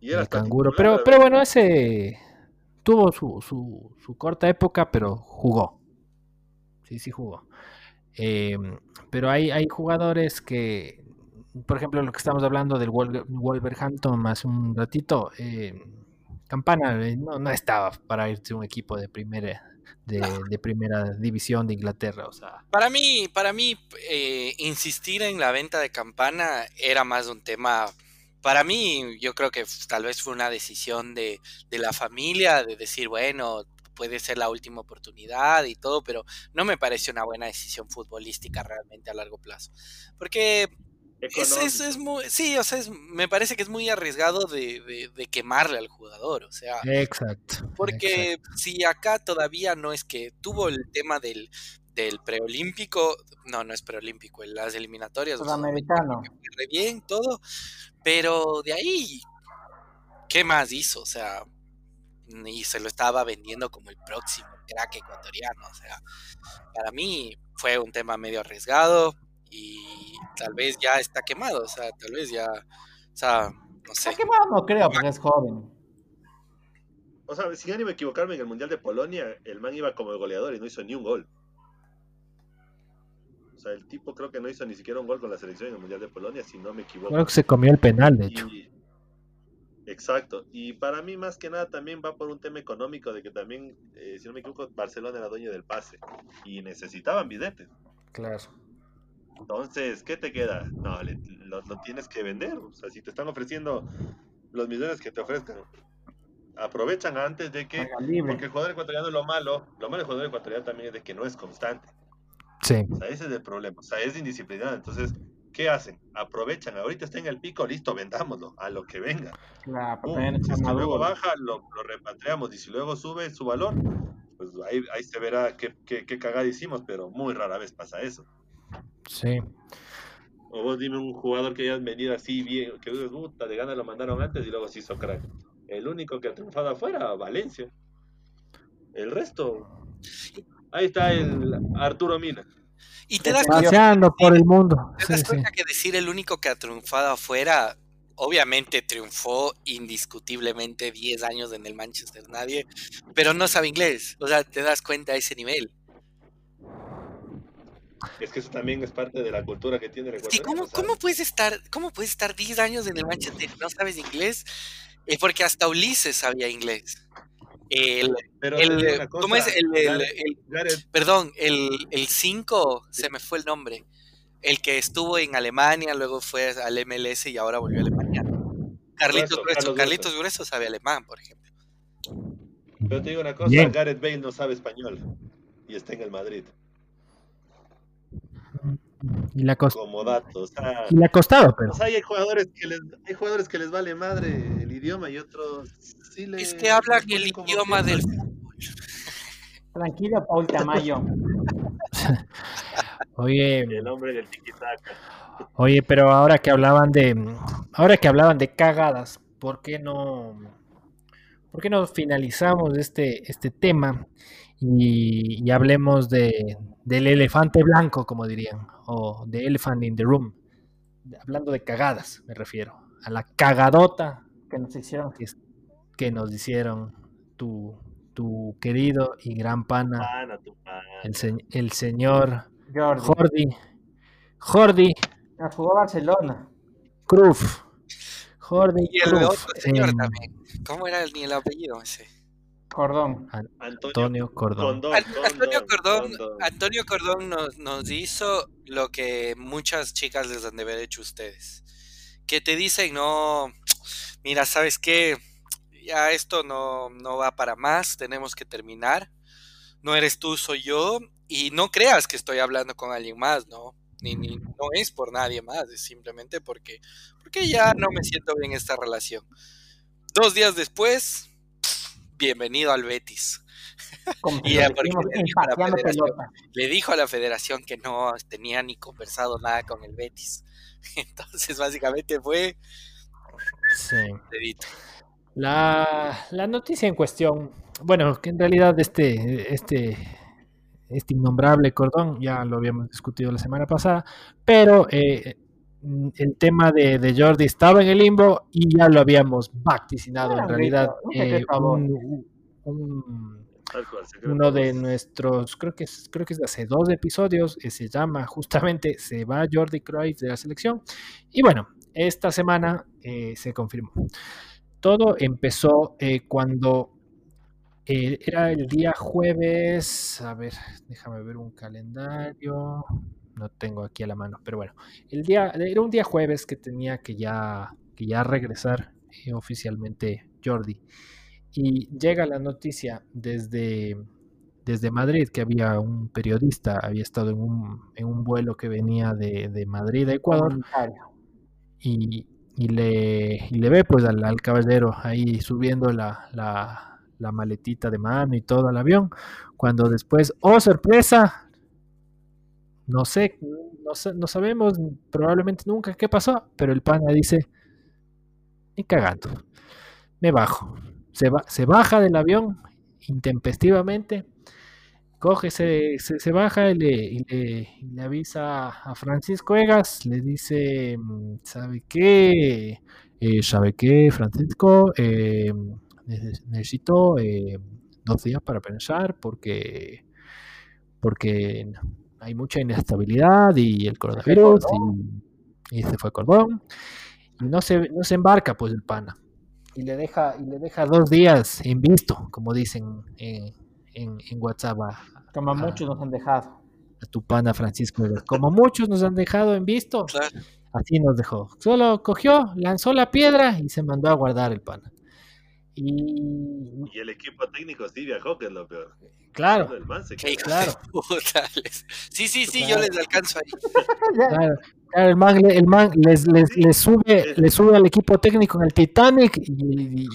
Y era el canguro. Pero, pero bueno, ese tuvo su, su, su, corta época, pero jugó. Sí, sí jugó. Eh, pero hay, hay jugadores que por ejemplo, lo que estamos hablando del Wolverhampton hace un ratito, eh, Campana no, no, estaba para irse un equipo de primera de, primera división de Inglaterra. O sea. Para mí, para mí insistir en la venta de Campana era más un tema para mí, yo creo que tal vez fue una decisión de, de, la familia, de decir, bueno, puede ser la última oportunidad y todo, pero no me parece una buena decisión futbolística realmente a largo plazo. Porque es, es, muy, sí, o sea, me parece que es muy arriesgado de, de, quemarle al jugador, o sea. Exacto. Porque si acá todavía no es que tuvo el tema del, del preolímpico, no, no es preolímpico, en las eliminatorias. Sudamericano. O bien, todo, pero de ahí, ¿qué más hizo? O sea, y se lo estaba vendiendo como el próximo crack ecuatoriano. O sea, para mí fue un tema medio arriesgado y tal vez ya está quemado. O sea, tal vez ya, o sea, no sé. Está quemado, no creo, porque es joven. O sea, si ya ni me equivocarme, en el Mundial de Polonia, el man iba como el goleador y no hizo ni un gol. O sea, el tipo creo que no hizo ni siquiera un gol con la selección en el Mundial de Polonia, si no me equivoco. Creo que se comió el penal, de hecho. Exacto. Y para mí, más que nada, también va por un tema económico de que también, eh, si no me equivoco, Barcelona era dueño del pase y necesitaban billetes. Claro. Entonces, ¿qué te queda? No, lo, tienes que vender. O sea, si te están ofreciendo los millones que te ofrezcan, aprovechan antes de que. Porque el jugador ecuatoriano, lo malo, lo malo del jugador ecuatoriano también es de que no es constante. Sí. O sea, ese es el problema. O sea, es indisciplinado. Entonces, ¿qué hacen? Aprovechan, ahorita está en el pico, listo, vendámoslo, a lo que venga. si luego baja, lo, repatriamos y si luego sube su valor, pues ahí, ahí se verá qué, qué, qué, cagada hicimos, pero muy rara vez pasa eso. Sí. O vos dime un jugador que hayas venido así bien, que gusta, de gana lo mandaron antes y luego se hizo crack. El único que ha triunfado afuera, Valencia. El resto, ahí está el Arturo Mina. Y te das cuenta, por el mundo. Te das cuenta que decir el único que ha triunfado afuera, obviamente triunfó indiscutiblemente 10 años en el Manchester, nadie, pero no sabe inglés. O sea, te das cuenta a ese nivel. Es que eso también es parte de la cultura que tiene el ¿cómo, ¿cómo, puedes estar, ¿Cómo puedes estar 10 años en el Manchester y no sabes inglés? Es porque hasta Ulises sabía inglés. El, el, ¿Cómo es? El, perdón, el 5, se me fue el nombre. El que estuvo en Alemania, luego fue al MLS y ahora volvió a Alemania. Carlitos Grueso, Carlitos Grueso sabe alemán, por ejemplo. Pero te digo una cosa, Gareth Bale no sabe español y está en el Madrid. Y la Como datos. y le ha costado, pero. hay jugadores que les, hay jugadores que les vale madre el idioma y otros sí les. Es que hablan el idioma del fútbol. Tranquilo, Paul Tamayo. Oye. El hombre del Oye, pero ahora que hablaban de. Ahora que hablaban de cagadas, ¿por qué no. ¿Por qué no finalizamos este, este tema y, y hablemos de, del elefante blanco, como dirían, o de elephant in the room. Hablando de cagadas, me refiero. A la cagadota que nos hicieron. Que, nos hicieron tu, tu querido y gran pana, El, señor Jordi. Jordi. jugó Barcelona. Cruz. Jordi. Y el otro señor también. ¿Cómo era el, el apellido ese? Cordón. Antonio Cordón. Antonio Cordón, Antonio Cordón nos, nos, hizo lo que muchas chicas les han de haber hecho ustedes. Que te dicen, no, mira, ¿sabes qué? Ya esto no, no va para más, tenemos que terminar. No eres tú, soy yo. Y no creas que estoy hablando con alguien más, ¿no? Ni, ni, no es por nadie más, es simplemente porque, porque ya no me siento bien esta relación. Dos días después, bienvenido al Betis. y le, dijo a la federación que no tenía ni conversado nada con el Betis. Entonces, básicamente fue. Sí. La, la, noticia en cuestión, bueno, que en realidad este, este, este innombrable cordón, ya lo habíamos discutido la semana pasada, pero eh, el tema de, de, Jordi estaba en el limbo y ya lo habíamos vaticinado en realidad. Eh, un, Uno de nuestros, creo que es, creo que es de hace dos episodios, eh, se llama justamente Se va Jordi Cruyff de la selección. Y bueno, esta semana eh, se confirmó. Todo empezó eh, cuando era el día jueves. A ver, déjame ver un calendario. No tengo aquí a la mano, pero bueno, el día era un día jueves que tenía que ya, que ya regresar oficialmente Jordi. Y llega la noticia desde, desde Madrid que había un periodista, había estado en un, en un vuelo que venía de, Madrid a Ecuador. Y, y, le, le ve pues al, caballero ahí subiendo la, la, maletita de mano y todo al avión. Cuando después, oh sorpresa, no sé, no, no sabemos probablemente nunca qué pasó, pero el pana dice, ni cagando, me bajo se, se baja del avión intempestivamente, coge, se, se, baja y le, avisa a Francisco Egas, le dice, ¿sabe qué? Eh, ¿Sabe qué, Francisco? Eh, necesito eh, dos días para pensar porque, porque hay mucha inestabilidad y el coronavirus y, y, se fue cordón. Y no se, no se embarca pues el pana y le deja y le deja dos días en visto, como dicen en, en, WhatsApp. como muchos nos han dejado. A tu pana Francisco. Como muchos nos han dejado en visto, así nos dejó. Solo cogió, lanzó la piedra y se mandó a guardar el pana. Y, y el equipo técnico sí viajó, que es lo peor. Claro. claro. Sí, sí, sí, yo les alcanzo ahí. claro el man, el man les, les, les, sube, les sube al equipo técnico en el Titanic y,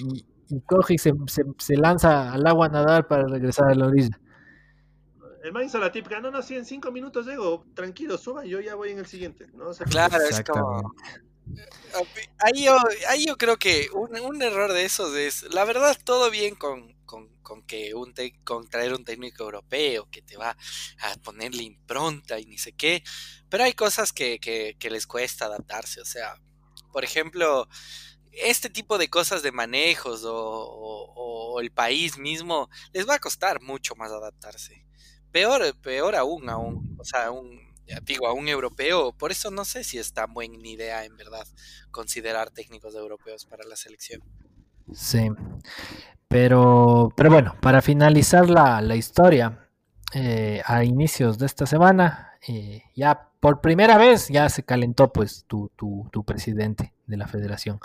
y, coge y se, se, lanza al agua a nadar para regresar a la orilla. El man hizo la típica, no, no, sí, en cinco minutos llego, tranquilo, suba, yo ya voy en el siguiente. ¿no? claro, es como... Ahí yo, ahí yo creo que un, error de esos es, la verdad, todo bien con, con, con que un con traer un técnico europeo que te va a ponerle impronta y ni sé qué, pero hay cosas que, que, les cuesta adaptarse, o sea, por ejemplo, este tipo de cosas de manejos o, o, el país mismo les va a costar mucho más adaptarse. Peor, peor aún, aún, o sea, un, digo, a un europeo, por eso no sé si es tan buena idea en verdad considerar técnicos europeos para la selección. Sí, pero, pero bueno, para finalizar la, la historia, eh, a inicios de esta semana, eh, ya por primera vez ya se calentó pues tu, tu, tu, presidente de la federación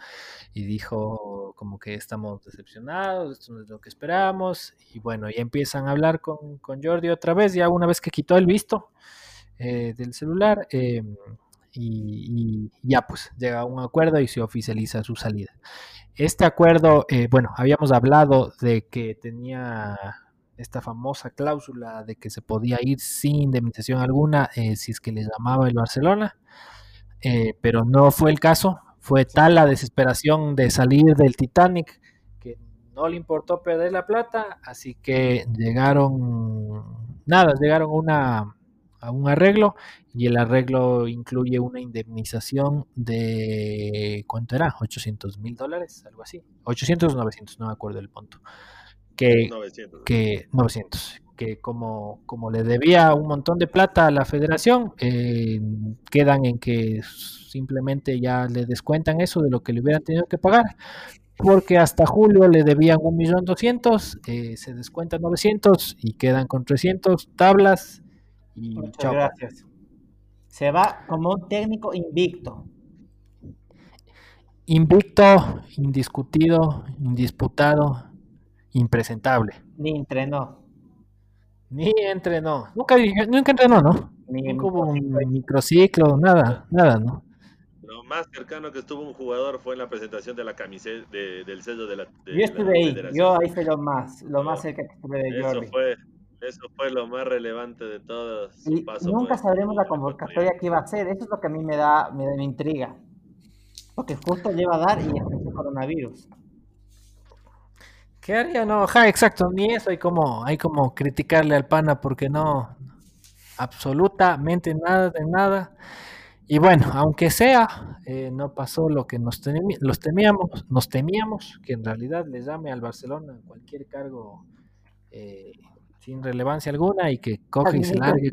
y dijo como que estamos decepcionados, esto no es lo que esperamos y bueno, ya empiezan a hablar con, con Jordi otra vez, ya una vez que quitó el visto eh, del celular y, y, ya pues llega a un acuerdo y se oficializa su salida. Este acuerdo, eh, bueno, habíamos hablado de que tenía esta famosa cláusula de que se podía ir sin indemnización alguna eh, si es que le llamaba el Barcelona, eh, pero no fue el caso. Fue tal la desesperación de salir del Titanic que no le importó perder la plata, así que llegaron, nada, llegaron una a un arreglo y el arreglo incluye una indemnización de, ¿cuánto era? 800 mil dólares, algo así. 800 o 900, no me acuerdo el punto. Que 900. Que, 900 que como, como le debía un montón de plata a la federación, eh, quedan en que simplemente ya le descuentan eso de lo que le hubieran tenido que pagar, porque hasta julio le debían un millón doscientos, eh, se descuentan 900 y quedan con 300 tablas Muchas gracias. Se va como un técnico invicto. Invicto, indiscutido, indisputado, impresentable. Ni entrenó. Ni entrenó. Nunca, nunca entrenó, ¿no? Ni hubo un microciclo, nada, nada, ¿no? Lo más cercano que estuvo un jugador fue en la presentación de la camiseta del sello de la. yo estuve ahí, yo ahí fue lo más, lo más cerca que estuve de Jordi. Eso fue, eso fue lo más relevante de todo su paso. nunca sabremos la convocatoria que iba a ser. Eso es lo que a mí me da, me da intriga. Porque justo lleva a dar y es el coronavirus. ¿Qué haría? No, ja, exacto, ni eso hay como, hay como criticarle al pana porque no, absolutamente nada de nada. Y bueno, aunque sea, eh, no pasó lo que nos los temíamos, nos temíamos, que en realidad le llame al Barcelona en cualquier cargo eh, sin relevancia alguna y que coge y se largue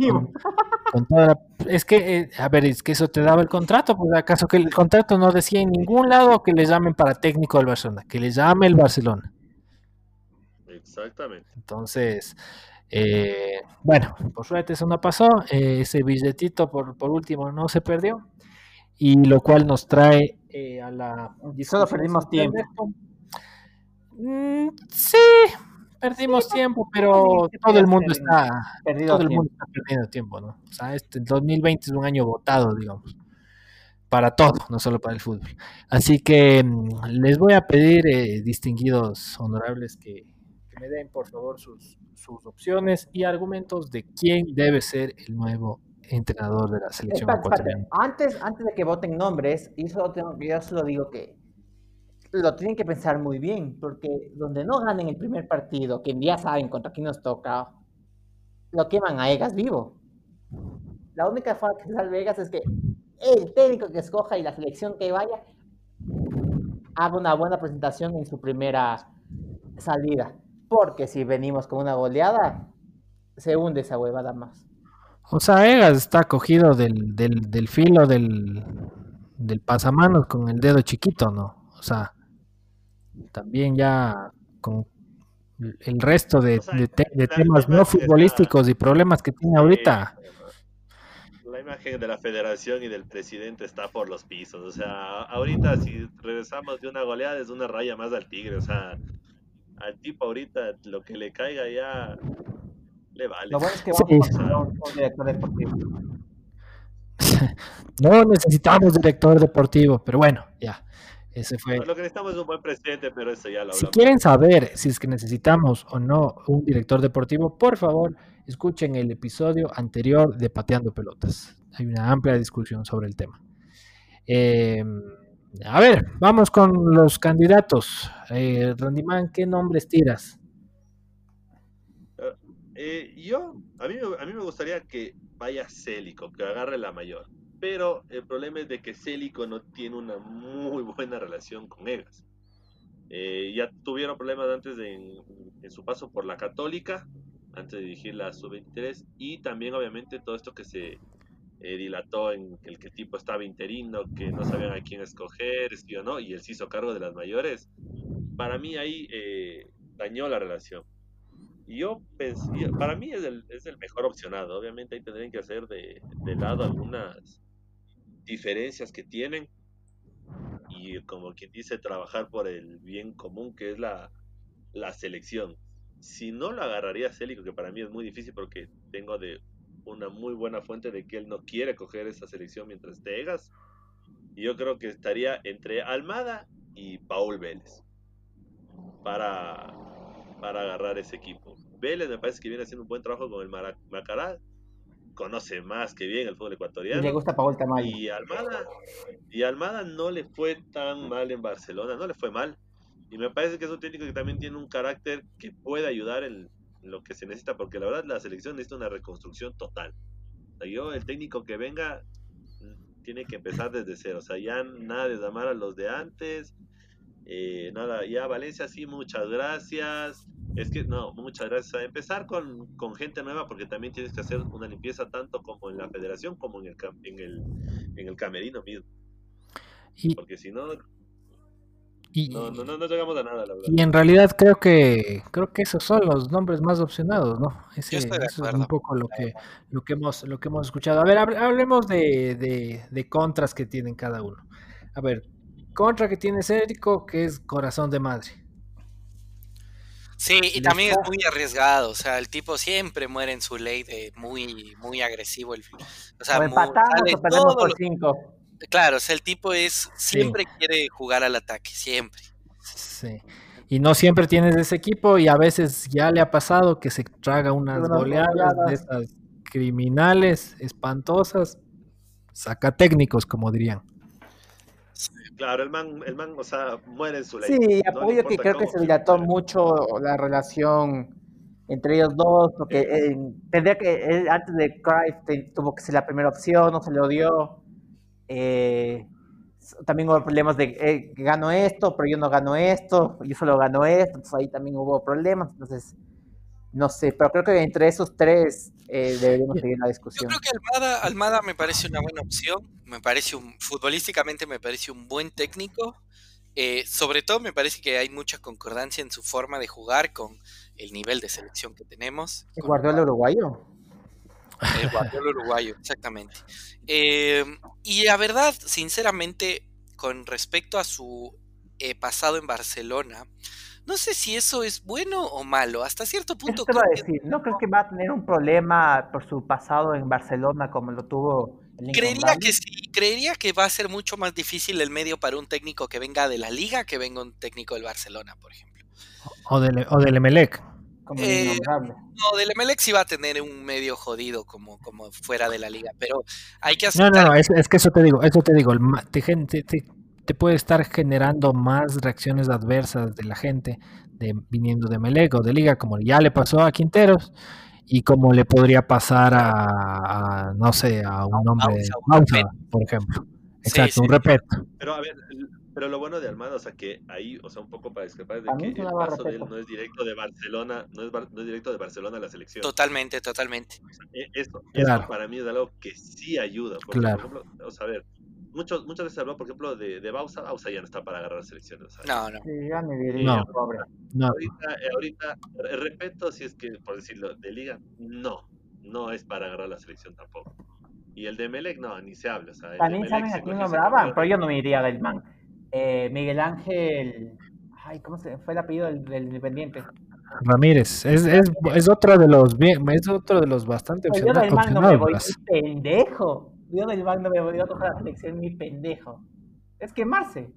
con, toda la... Es que, eh, a ver, es que eso te daba el contrato, pues acaso que el contrato no decía en ningún lado que le llamen para técnico del Barcelona, que le llame el Barcelona. Exactamente. Entonces, eh, bueno, por suerte eso no pasó, ese billetito por, por último no se perdió, y lo cual nos trae a la... Y solo perdimos tiempo. Mm, sí, perdimos tiempo, pero todo el mundo está todo el mundo está perdiendo tiempo, ¿no? O sea, este 2020 es un año votado, digamos, para todo, no solo para el fútbol. Así que mm, les voy a pedir, eh, distinguidos honorables, que, me den por favor sus, sus opciones y argumentos de quién debe ser el nuevo entrenador de la selección ecuatoriana. Antes, antes de que voten nombres, y eso tengo, yo solo digo que lo tienen que pensar muy bien, porque donde no ganen el primer partido, que ya saben contra quién nos toca, lo queman a Egas vivo. La única forma que salve Egas es que el técnico que escoja y la selección que vaya haga una buena presentación en su primera salida. Porque si venimos con una goleada, se hunde esa huevada más. O sea, Egas está cogido del, del, del filo del, del pasamanos con el dedo chiquito, ¿no? O sea, también ya con el resto de, temas no futbolísticos y problemas que tiene ahorita. La imagen de la federación y del presidente está por los pisos. O sea, ahorita si regresamos de una goleada es una raya más al tigre. O sea, al tipo ahorita lo que le caiga ya le vale. Lo bueno es que vamos a un director deportivo. no necesitamos director deportivo, pero bueno, ya. Ese fue. Lo que necesitamos es un buen presidente, pero eso ya lo hablamos. Si quieren saber si es que necesitamos o no un director deportivo, por favor, escuchen el episodio anterior de Pateando Pelotas. Hay una amplia discusión sobre el tema. Em, a ver, vamos con los candidatos. Eh, Randimán, ¿qué nombres tiras? Eh, eh, yo, a mí, a mí me gustaría que vaya Célico, que agarre la mayor pero el problema es de que Célico no tiene una muy buena relación con Egas. Eh, ya tuvieron problemas antes en, su paso por la Católica, antes de dirigir la Sub-23, y también obviamente todo esto que se eh, dilató en el que tipo estaba interino, que no sabían a quién escoger, sí o no, y él se hizo cargo de las mayores. Para mí ahí eh, dañó la relación. Yo pensé, para mí es el, es el mejor opcionado. Obviamente ahí tendrían que hacer de, de lado algunas diferencias que tienen y como quien dice trabajar por el bien común que es la, la selección. Si no lo agarraría Célico, que para mí es muy difícil porque tengo de una muy buena fuente de que él no quiere coger esa selección mientras te Egas. Yo creo que estaría entre Almada y Paul Vélez para, para agarrar ese equipo. Vélez me parece que viene haciendo un buen trabajo con el Macará conoce más que bien el fútbol ecuatoriano. Y le gusta Paul Tamayo. Y Almada, y Almada no le fue tan mal en Barcelona, no le fue mal. Y me parece que es un técnico que también tiene un carácter que puede ayudar en, lo que se necesita, porque la verdad la selección necesita una reconstrucción total. yo, el técnico que venga, tiene que empezar desde cero. O sea, ya nada de llamar a los de antes. Eh, nada, ya Valencia sí, muchas gracias. Es que no, muchas gracias. A empezar con, gente nueva porque también tienes que hacer una limpieza tanto como en la federación como en el, en el, en el camerino mismo. porque si no, no, no, no, llegamos a nada, la verdad. Y en realidad creo que creo que esos son los nombres más opcionados, ¿no? Ese, eso es un poco lo que, lo que hemos, lo que hemos escuchado. A ver, hablemos de, de, de contras que tienen cada uno. A ver, contra que tiene Cérico, que es corazón de madre. Sí, y también es muy arriesgado, o sea, el tipo siempre muere en su ley de muy, muy agresivo. El, o sea, por cinco. Claro, o sea, el tipo es, siempre quiere jugar al ataque, siempre. Sí. Y no siempre tienes ese equipo y a veces ya le ha pasado que se traga unas goleadas de esas criminales espantosas, saca técnicos, como dirían. Claro, el man, el man, o sea, muere en su ley. Sí, apoyo que creo que se dilató mucho la relación entre ellos dos, porque eh, tendría que, antes de Cruyff tuvo que ser la primera opción, no se le dio. Eh, también hubo problemas de eh, gano esto, pero yo no gano esto, yo solo gano esto, entonces ahí también hubo problemas. Entonces, no sé, pero creo que entre esos tres eh, deberíamos seguir la discusión. Yo creo que Almada, Almada me parece una buena opción, me parece un, futbolísticamente me parece un buen técnico, eh, sobre todo me parece que hay mucha concordancia en su forma de jugar con el nivel de selección que tenemos. ¿El Guardiola uruguayo? El Guardiola uruguayo, exactamente. Eh, y la verdad, sinceramente, con respecto a su pasado en Barcelona, no sé si eso es bueno o malo. Hasta cierto punto. Creo a decir, no creo que va a tener un problema por su pasado en Barcelona como lo tuvo. El creería que sí, creería que va a ser mucho más difícil el medio para un técnico que venga de la liga que venga un técnico del Barcelona, por ejemplo. O del, o del Emelec. Eh, no, del Emelec sí va a tener un medio jodido como, como fuera de la liga, pero hay que hacer. No, no, no, es, que eso te digo, eso te digo, te, gente, te, te puede estar generando más reacciones adversas de la gente de, viniendo de Melec o de Liga, como ya le pasó a Quinteros y como le podría pasar a, no sé, a un hombre, por ejemplo. Exacto, un repeto. Pero a ver, pero lo bueno de Almada, o sea, que ahí, o sea, un poco para discrepar, de que el paso de él no es directo de Barcelona, no es, no es directo de Barcelona a la selección. Totalmente, totalmente. E, eso, eso para mí es algo que sí ayuda. Porque, claro. por ejemplo, o sea, a ver, muchos, muchas veces habló, por ejemplo, de, de Bausa. Bausa ya no está para agarrar selecciones. No, no. Sí, ya me diría, no. pobre. No. Ahorita, eh, ahorita, respeto, si es que, por decirlo, de liga, no. No es para agarrar la selección tampoco. Y el de Melec, no, ni se habla. O sea, También saben a quién nombraban, pero yo no me iría del man. Eh, Miguel Ángel. Ay, ¿cómo se fue el apellido del, del Independiente? Ramírez, es, es, es, otro de los bien, es otro de los bastante opcionados. Yo del man no me voy, pendejo. Yo del banco me voy a coger la selección, mi pendejo. Es quemarse.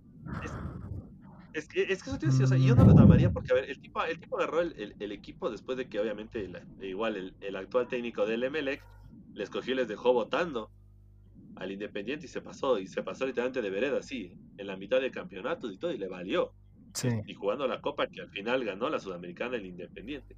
Es, que, es que eso tiene o sea, yo no lo llamaría porque, a ver, el tipo, el tipo agarró el, el, equipo después de que, obviamente, igual el, el, actual técnico del Emelec le escogió y les dejó votando al Independiente y se pasó, y se pasó literalmente de vereda, así, en la mitad del campeonato y todo, y le valió. Sí. Y jugando la Copa que al final ganó la Sudamericana el Independiente.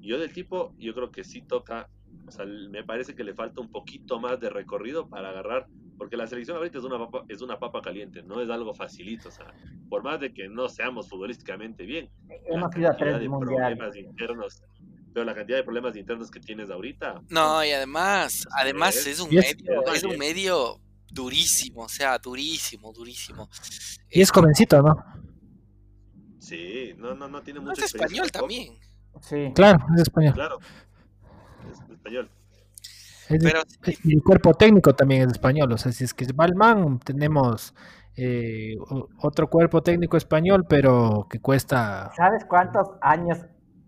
Y yo del tipo, yo creo que sí toca o sea, me parece que le falta un poquito más de recorrido para agarrar, porque la selección ahorita es una papa, es una papa caliente, no es algo facilito. O sea, por más de que no seamos futbolísticamente bien, hemos ido a tres de problemas internos, pero la cantidad de problemas internos que tienes ahorita. No, y además, además es, un medio, es un medio durísimo, o sea, durísimo, durísimo. Y es jovencito, ¿no? Sí, no, no, no tiene mucho. Es español también. Sí. Claro, es español. Claro español. Pero, el cuerpo técnico también es español, o sea, si es que es Balman, tenemos eh, otro cuerpo técnico español, pero que cuesta... ¿Sabes cuántos años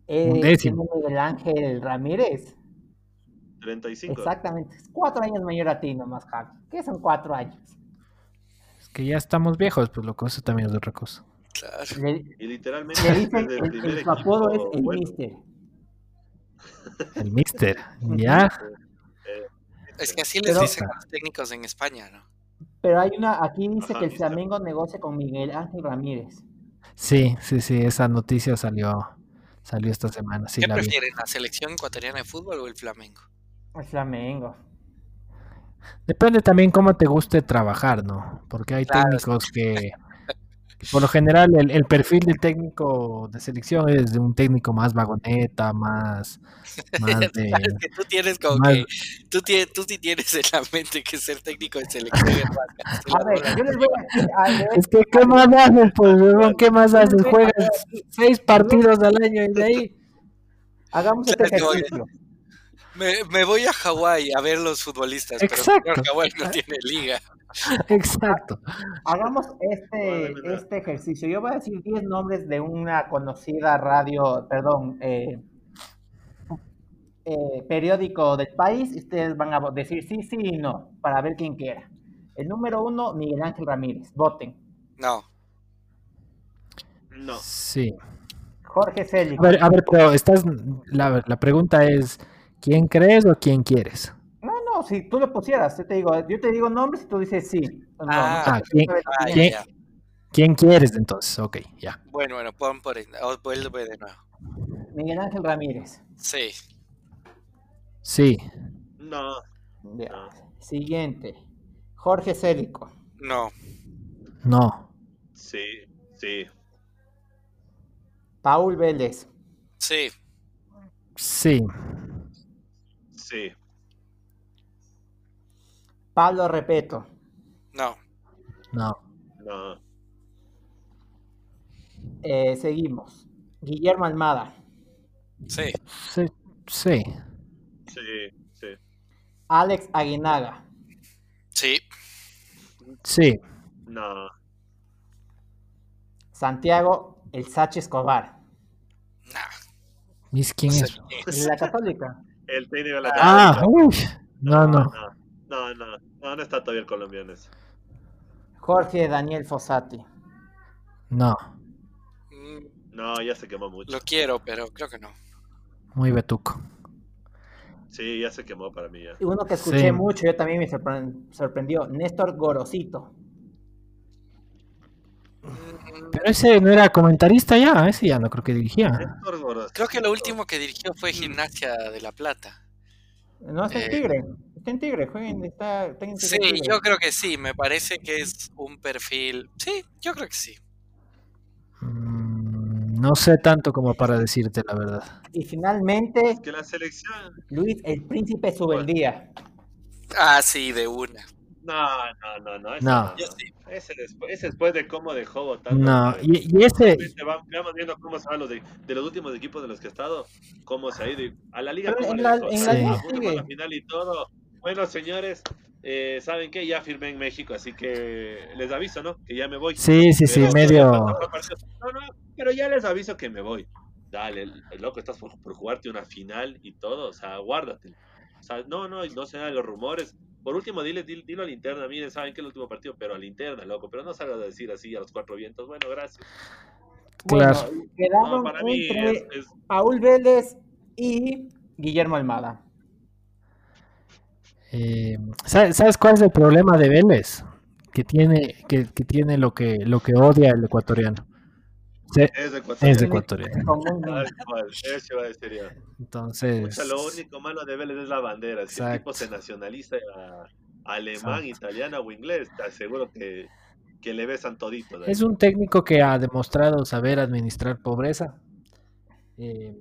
es Miguel Ángel Ramírez? 35. Exactamente, cuatro años mayor a ti nomás, Javi. ¿Qué son cuatro años? Es que ya estamos viejos, pues lo que eso también es otra cosa. Claro. y literalmente le dicen, el, el, apodo es el mister. El mister, ¿ya? Es que así les dicen a los técnicos en España, ¿no? Pero hay una, aquí dice que el Flamengo negocia con Miguel Ángel Ramírez. Sí, sí, sí, esa noticia salió, salió esta semana. Sí, ¿Qué prefieren, la selección ecuatoriana de fútbol o el Flamengo? El Flamengo. Depende también cómo te guste trabajar, ¿no? Porque hay técnicos que por lo general, el, perfil del técnico de selección es de un técnico más vagoneta, más, más de... que tú tienes como que... Tú, tienes, tú sí tienes en la mente que ser técnico de selección A ver, yo les voy a... Es que, ¿qué más haces, pues, ¿Qué más haces? Juegas seis partidos al año y de ahí... Hagamos este ejercicio. Me, me, voy a Hawái a ver los futbolistas, Exacto. pero Hawái no tiene liga. Exacto. Hagamos este, este ejercicio. Yo voy a decir 10 nombres de una conocida radio, perdón, eh, eh, periódico del país. Y ustedes van a decir sí, sí y no, para ver quién quiera. El número uno, Miguel Ángel Ramírez. Voten. No. No. Sí. Jorge Célico. A ver, a ver, pero estás, la, la pregunta es, ¿quién crees o quién quieres? si tú lo pusieras, yo te digo, yo te digo nombres y tú dices sí. ah, ah ¿quién, quieres entonces? Ok, ya. Bueno, bueno, pon por ahí, vuelve de nuevo. Miguel Ángel Ramírez. Sí. Sí. No. Siguiente. Jorge Célico. No. No. Sí, sí. Paul Vélez. Sí. Sí. Sí. Pablo Repeto. No. No. No. Eh, seguimos. Guillermo Almada. Sí. Sí. Sí. Sí. Sí. Alex Aguinaga. Sí. Sí. No. Santiago El Sache Escobar. Nah. ¿Mis quién No es. la Católica. El técnico de la Ah, uy. No, no. No, no, no, no, no está todavía el colombiano ese. Jorge Daniel Fossati. No. Mm, No, ya se quemó mucho. Lo quiero, pero creo que no. Muy betuco. Sí, ya se quemó para mí ya. Y uno que escuché Sí. mucho, yo también me sorpre- sorprendió. Néstor Gorosito. Pero ese no era comentarista ya, ese ya no creo que dirigía. Creo que lo último que dirigió fue Gimnasia de La Plata. No en Eh. Tigre. Está en Tigre. juega en- está, está en Sí, Tigre. yo creo que sí. Me parece que es un perfil. Sí, yo creo que sí. Mm, No sé tanto como para decirte la verdad. Y finalmente, Que la selección. Luis el Príncipe Subeldía. Ah, sí, de una. No, no, no, no. ese No. Yo sí. Ese después, ese después de cómo dejó votando. No, y, y ese, Vamos viendo cómo se van los de, de los últimos equipos de los que ha estado, cómo se ha ido. y A la liga, en la- en la Sí. liga sigue. la final y todo. Bueno, señores, eh, ¿saben qué? Ya firmé en México, así que les aviso, ¿no? Que ya me voy. sí, sí, sí, Pero- medio... No, no, pero ya les aviso que me voy. Dale, el- el loco, estás por, por jugarte una final y todo, o sea, guárdate. O sea, no, no, no se dan los rumores. Por último, dile, dile- dilo a la interna, miren, saben que es el último partido, pero a la interna, loco, pero no salgas a decir así a los cuatro vientos. Bueno, gracias. Claro. Bueno, No, quedaron para mí entre es, es- Paul Vélez y Guillermo Almada. Eh, ¿sabes, sabes cuál es el problema de Vélez? Que tiene, que, que tiene lo que, lo que odia el ecuatoriano. Sí, es ecuatoriano. es ecuatoriano. Común- Tal cual, eso iba a decir ya. Entonces, lo único malo de Vélez es la bandera. Si el tipo se nacionaliza a- alemán, Exacto. italiano o inglés, te aseguro que, que le besan todito. es un técnico que ha demostrado saber administrar pobreza. Eh,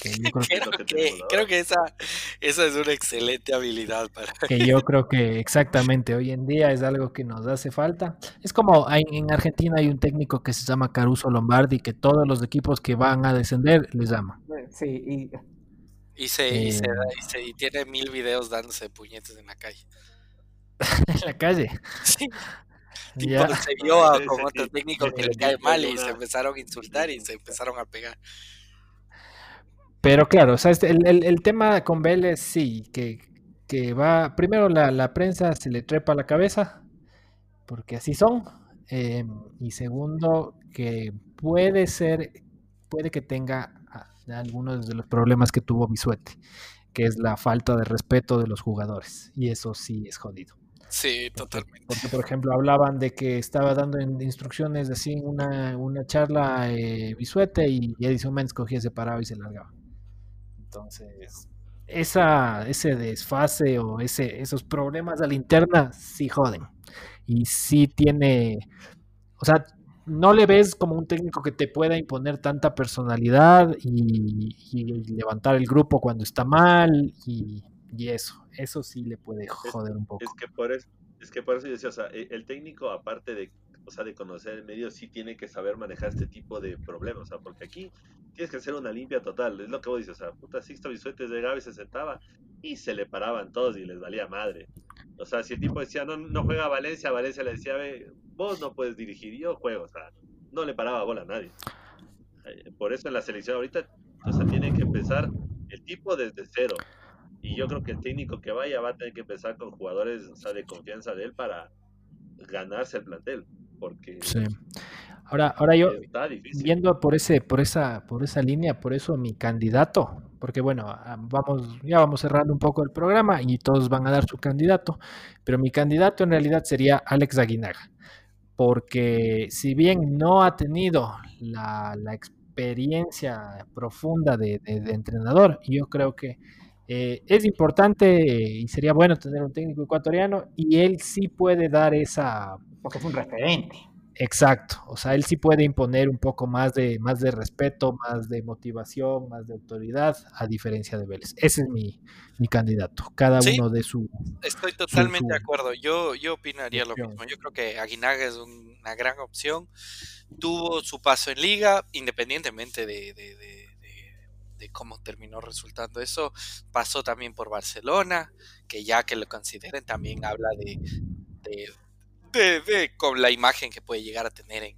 que yo creo que Creo que que, creo que esa, esa es una excelente habilidad para. que yo creo que exactamente hoy en día es algo que nos hace falta. Es como hay- en Argentina hay un técnico que se llama Caruso Lombardi, que todos los equipos que van a descender les llama. Sí, y Y, se, y, se Eh. da- y, se- y tiene mil videos dándose puñetes en la calle. en la calle. Sí, Ya. tipo, se vio a sí, otro técnico que le cae mal y se empezaron a insultar y se empezaron a pegar. Pero claro, o sea, este- el, el- el tema con Vélez sí, que, que va, primero la, la prensa se le trepa a la cabeza, porque así son, eh, y segundo, que puede ser, puede que tenga ah, algunos de los problemas que tuvo Bisuete, que es la falta de respeto de los jugadores, y eso sí es jodido. Sí, totalmente. Porque, por ejemplo, hablaban de que estaba dando in- instrucciones así en una, una charla eh, Bisuete y Edison Menz cogía, se paraba y se largaba. Entonces, esa, ese desfase o ese, esos problemas a la interna sí joden. Y sí tiene, o sea, no le ves como un técnico que te pueda imponer tanta personalidad y, y levantar el grupo cuando está mal y, y eso, eso sí le puede joder un poco. Es que por eso, es que por eso yo decía, o sea, e- el técnico, aparte de, o sea, de conocer el medio, sí tiene que saber manejar este tipo de problemas, o sea, porque aquí tienes que hacer una limpia total, es lo que vos dices, o sea, puta, Sixto Bisuete llegaba y se sentaba y se le paraban todos y les valía madre. O sea, si el tipo decía, no, no juega Valencia, Valencia le decía, ve, vos no puedes dirigir, yo juego, o sea, no le paraba bola a nadie. Eh, Por eso en la selección ahorita, o sea, tiene que empezar el tipo desde cero. Y yo creo que el técnico que vaya va a tener que empezar con jugadores o sea, de confianza de él para ganarse el plantel. Porque Sí. Ahora, ahora yo. Viendo por ese, por esa, por esa línea, por eso mi candidato, porque bueno, ah, vamos, ya vamos cerrando un poco el programa y todos van a dar su candidato, pero mi candidato en realidad sería Alex Aguinaga, porque si bien no ha tenido la, la experiencia profunda de, de- de entrenador, yo creo que eh, es importante y sería bueno tener un técnico ecuatoriano y él sí puede dar esa, porque es un referente. Exacto, o sea, él sí puede imponer un poco más de, más de respeto, más de motivación, más de autoridad, a diferencia de Vélez. Ese es mi, mi candidato, cada uno de su... Estoy totalmente de acuerdo, yo, yo opinaría lo mismo, yo creo que Aguinaga es una gran opción, tuvo su paso en liga, independientemente de, de, de cómo terminó resultando eso, pasó también por Barcelona, que ya que lo consideren también habla de, de, con la imagen que puede llegar a tener en,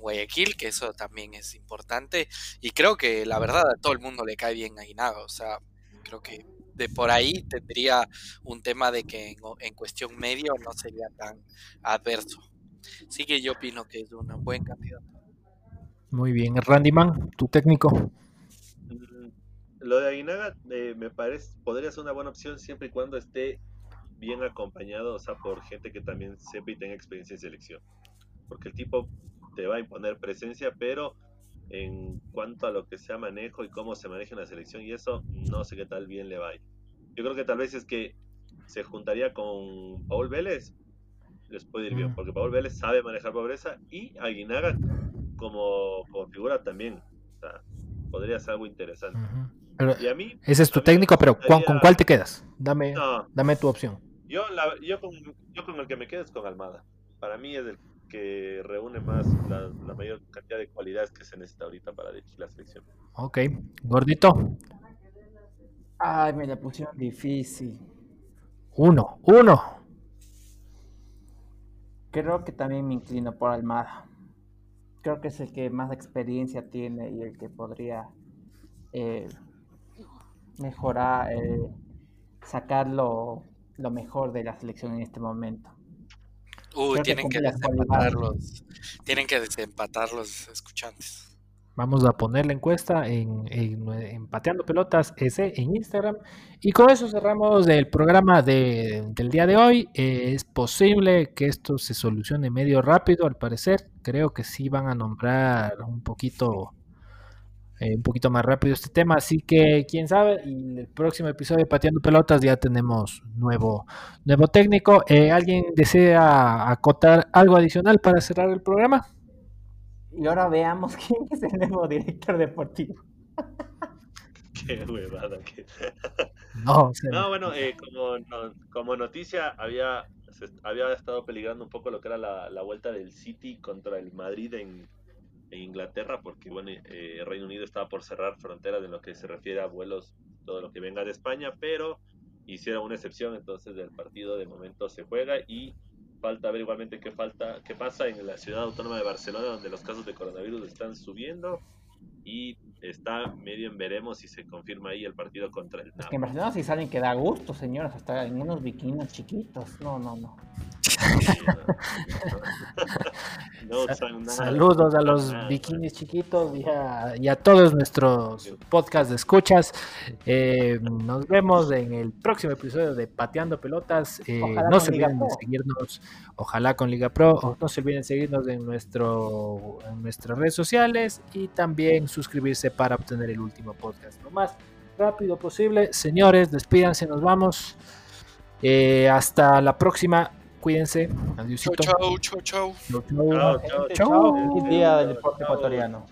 Guayaquil, que eso también es importante. Y creo que la verdad a todo el mundo le cae bien Aguinaga. O sea, creo que de por ahí tendría un tema de que en, cuestión medio no sería tan adverso. Así que yo opino que es un buen candidato. Muy bien, Randy Man, tu técnico. Mm, lo de Aguinaga eh, me parece podría ser una buena opción siempre y cuando esté bien acompañado, o sea, por gente que también sepa y tenga experiencia en selección. Porque el tipo te va a imponer presencia, pero en cuanto a lo que sea manejo y cómo se maneja una selección y eso, no sé qué tal bien le va a ir. Yo creo que tal vez es que se juntaría con Paul Vélez, les puede ir bien, mm. porque Paul Vélez sabe manejar pobreza y Aguinaga como, como figura también. O sea, podría ser algo interesante. y a mí, ese es tu técnico, pero ¿con, cuál te quedas? Dame, dame tu opción. Yo, yo, con, yo con el que me quedo es con Almada. Para mí es el que reúne más la, mayor cantidad de cualidades que se necesita ahorita para dirigir la selección. Ok, gordito. Ay, me la pusieron difícil. Uno, uno. Creo que también me inclino por Almada. Creo que es el que más experiencia tiene y el que podría eh, mejorar, eh, sacarlo lo mejor de la selección en este momento. Uy, tienen que, desempatar los, tienen que desempatar los escuchantes. Vamos a poner la encuesta en, en, Pateando Pelotas ese en Instagram. Y con eso cerramos el programa de, del día de hoy. Eh, es posible que esto se solucione medio rápido, al parecer. Creo que sí van a nombrar un poquito eh, un poquito más rápido este tema. Así que quién sabe, y el próximo episodio de Pateando Pelotas ya tenemos nuevo, nuevo técnico. Eh, ¿Alguien desea acotar algo adicional para cerrar el programa? Y ahora veamos quién es el nuevo director deportivo. Qué huevada. no, no, bueno, eh, como, como noticia había, había estado peligrando un poco lo que era la, la vuelta del City contra el Madrid en Inglaterra, porque bueno, eh, Reino Unido estaba por cerrar fronteras en lo que se refiere a vuelos, todo lo que venga de España, pero hicieron una excepción, entonces del partido de momento se juega y falta ver igualmente qué falta, qué pasa en la ciudad autónoma de Barcelona, donde los casos de coronavirus están subiendo y está medio en veremos si se confirma ahí el partido contra el Es que en Barcelona sí salen que da gusto, señores, hasta en unos bikinis chiquitos. No, no, no. Saludos a los bikinis chiquitos y a, todos nuestros podcast de escuchas. Eh, nos vemos en el próximo episodio de Pateando Pelotas. Eh, no se olviden de seguirnos, ojalá con Liga Pro. No se olviden seguirnos en, nuestro, en nuestras redes sociales y también suscribirse para obtener el último podcast. Lo más rápido posible. Señores, despídanse, nos vamos. Eh, hasta la próxima. Cuídense. Adiós. Chau, chau, chau, chau. Chau, chau. chau, chau. día del deporte ecuatoriano.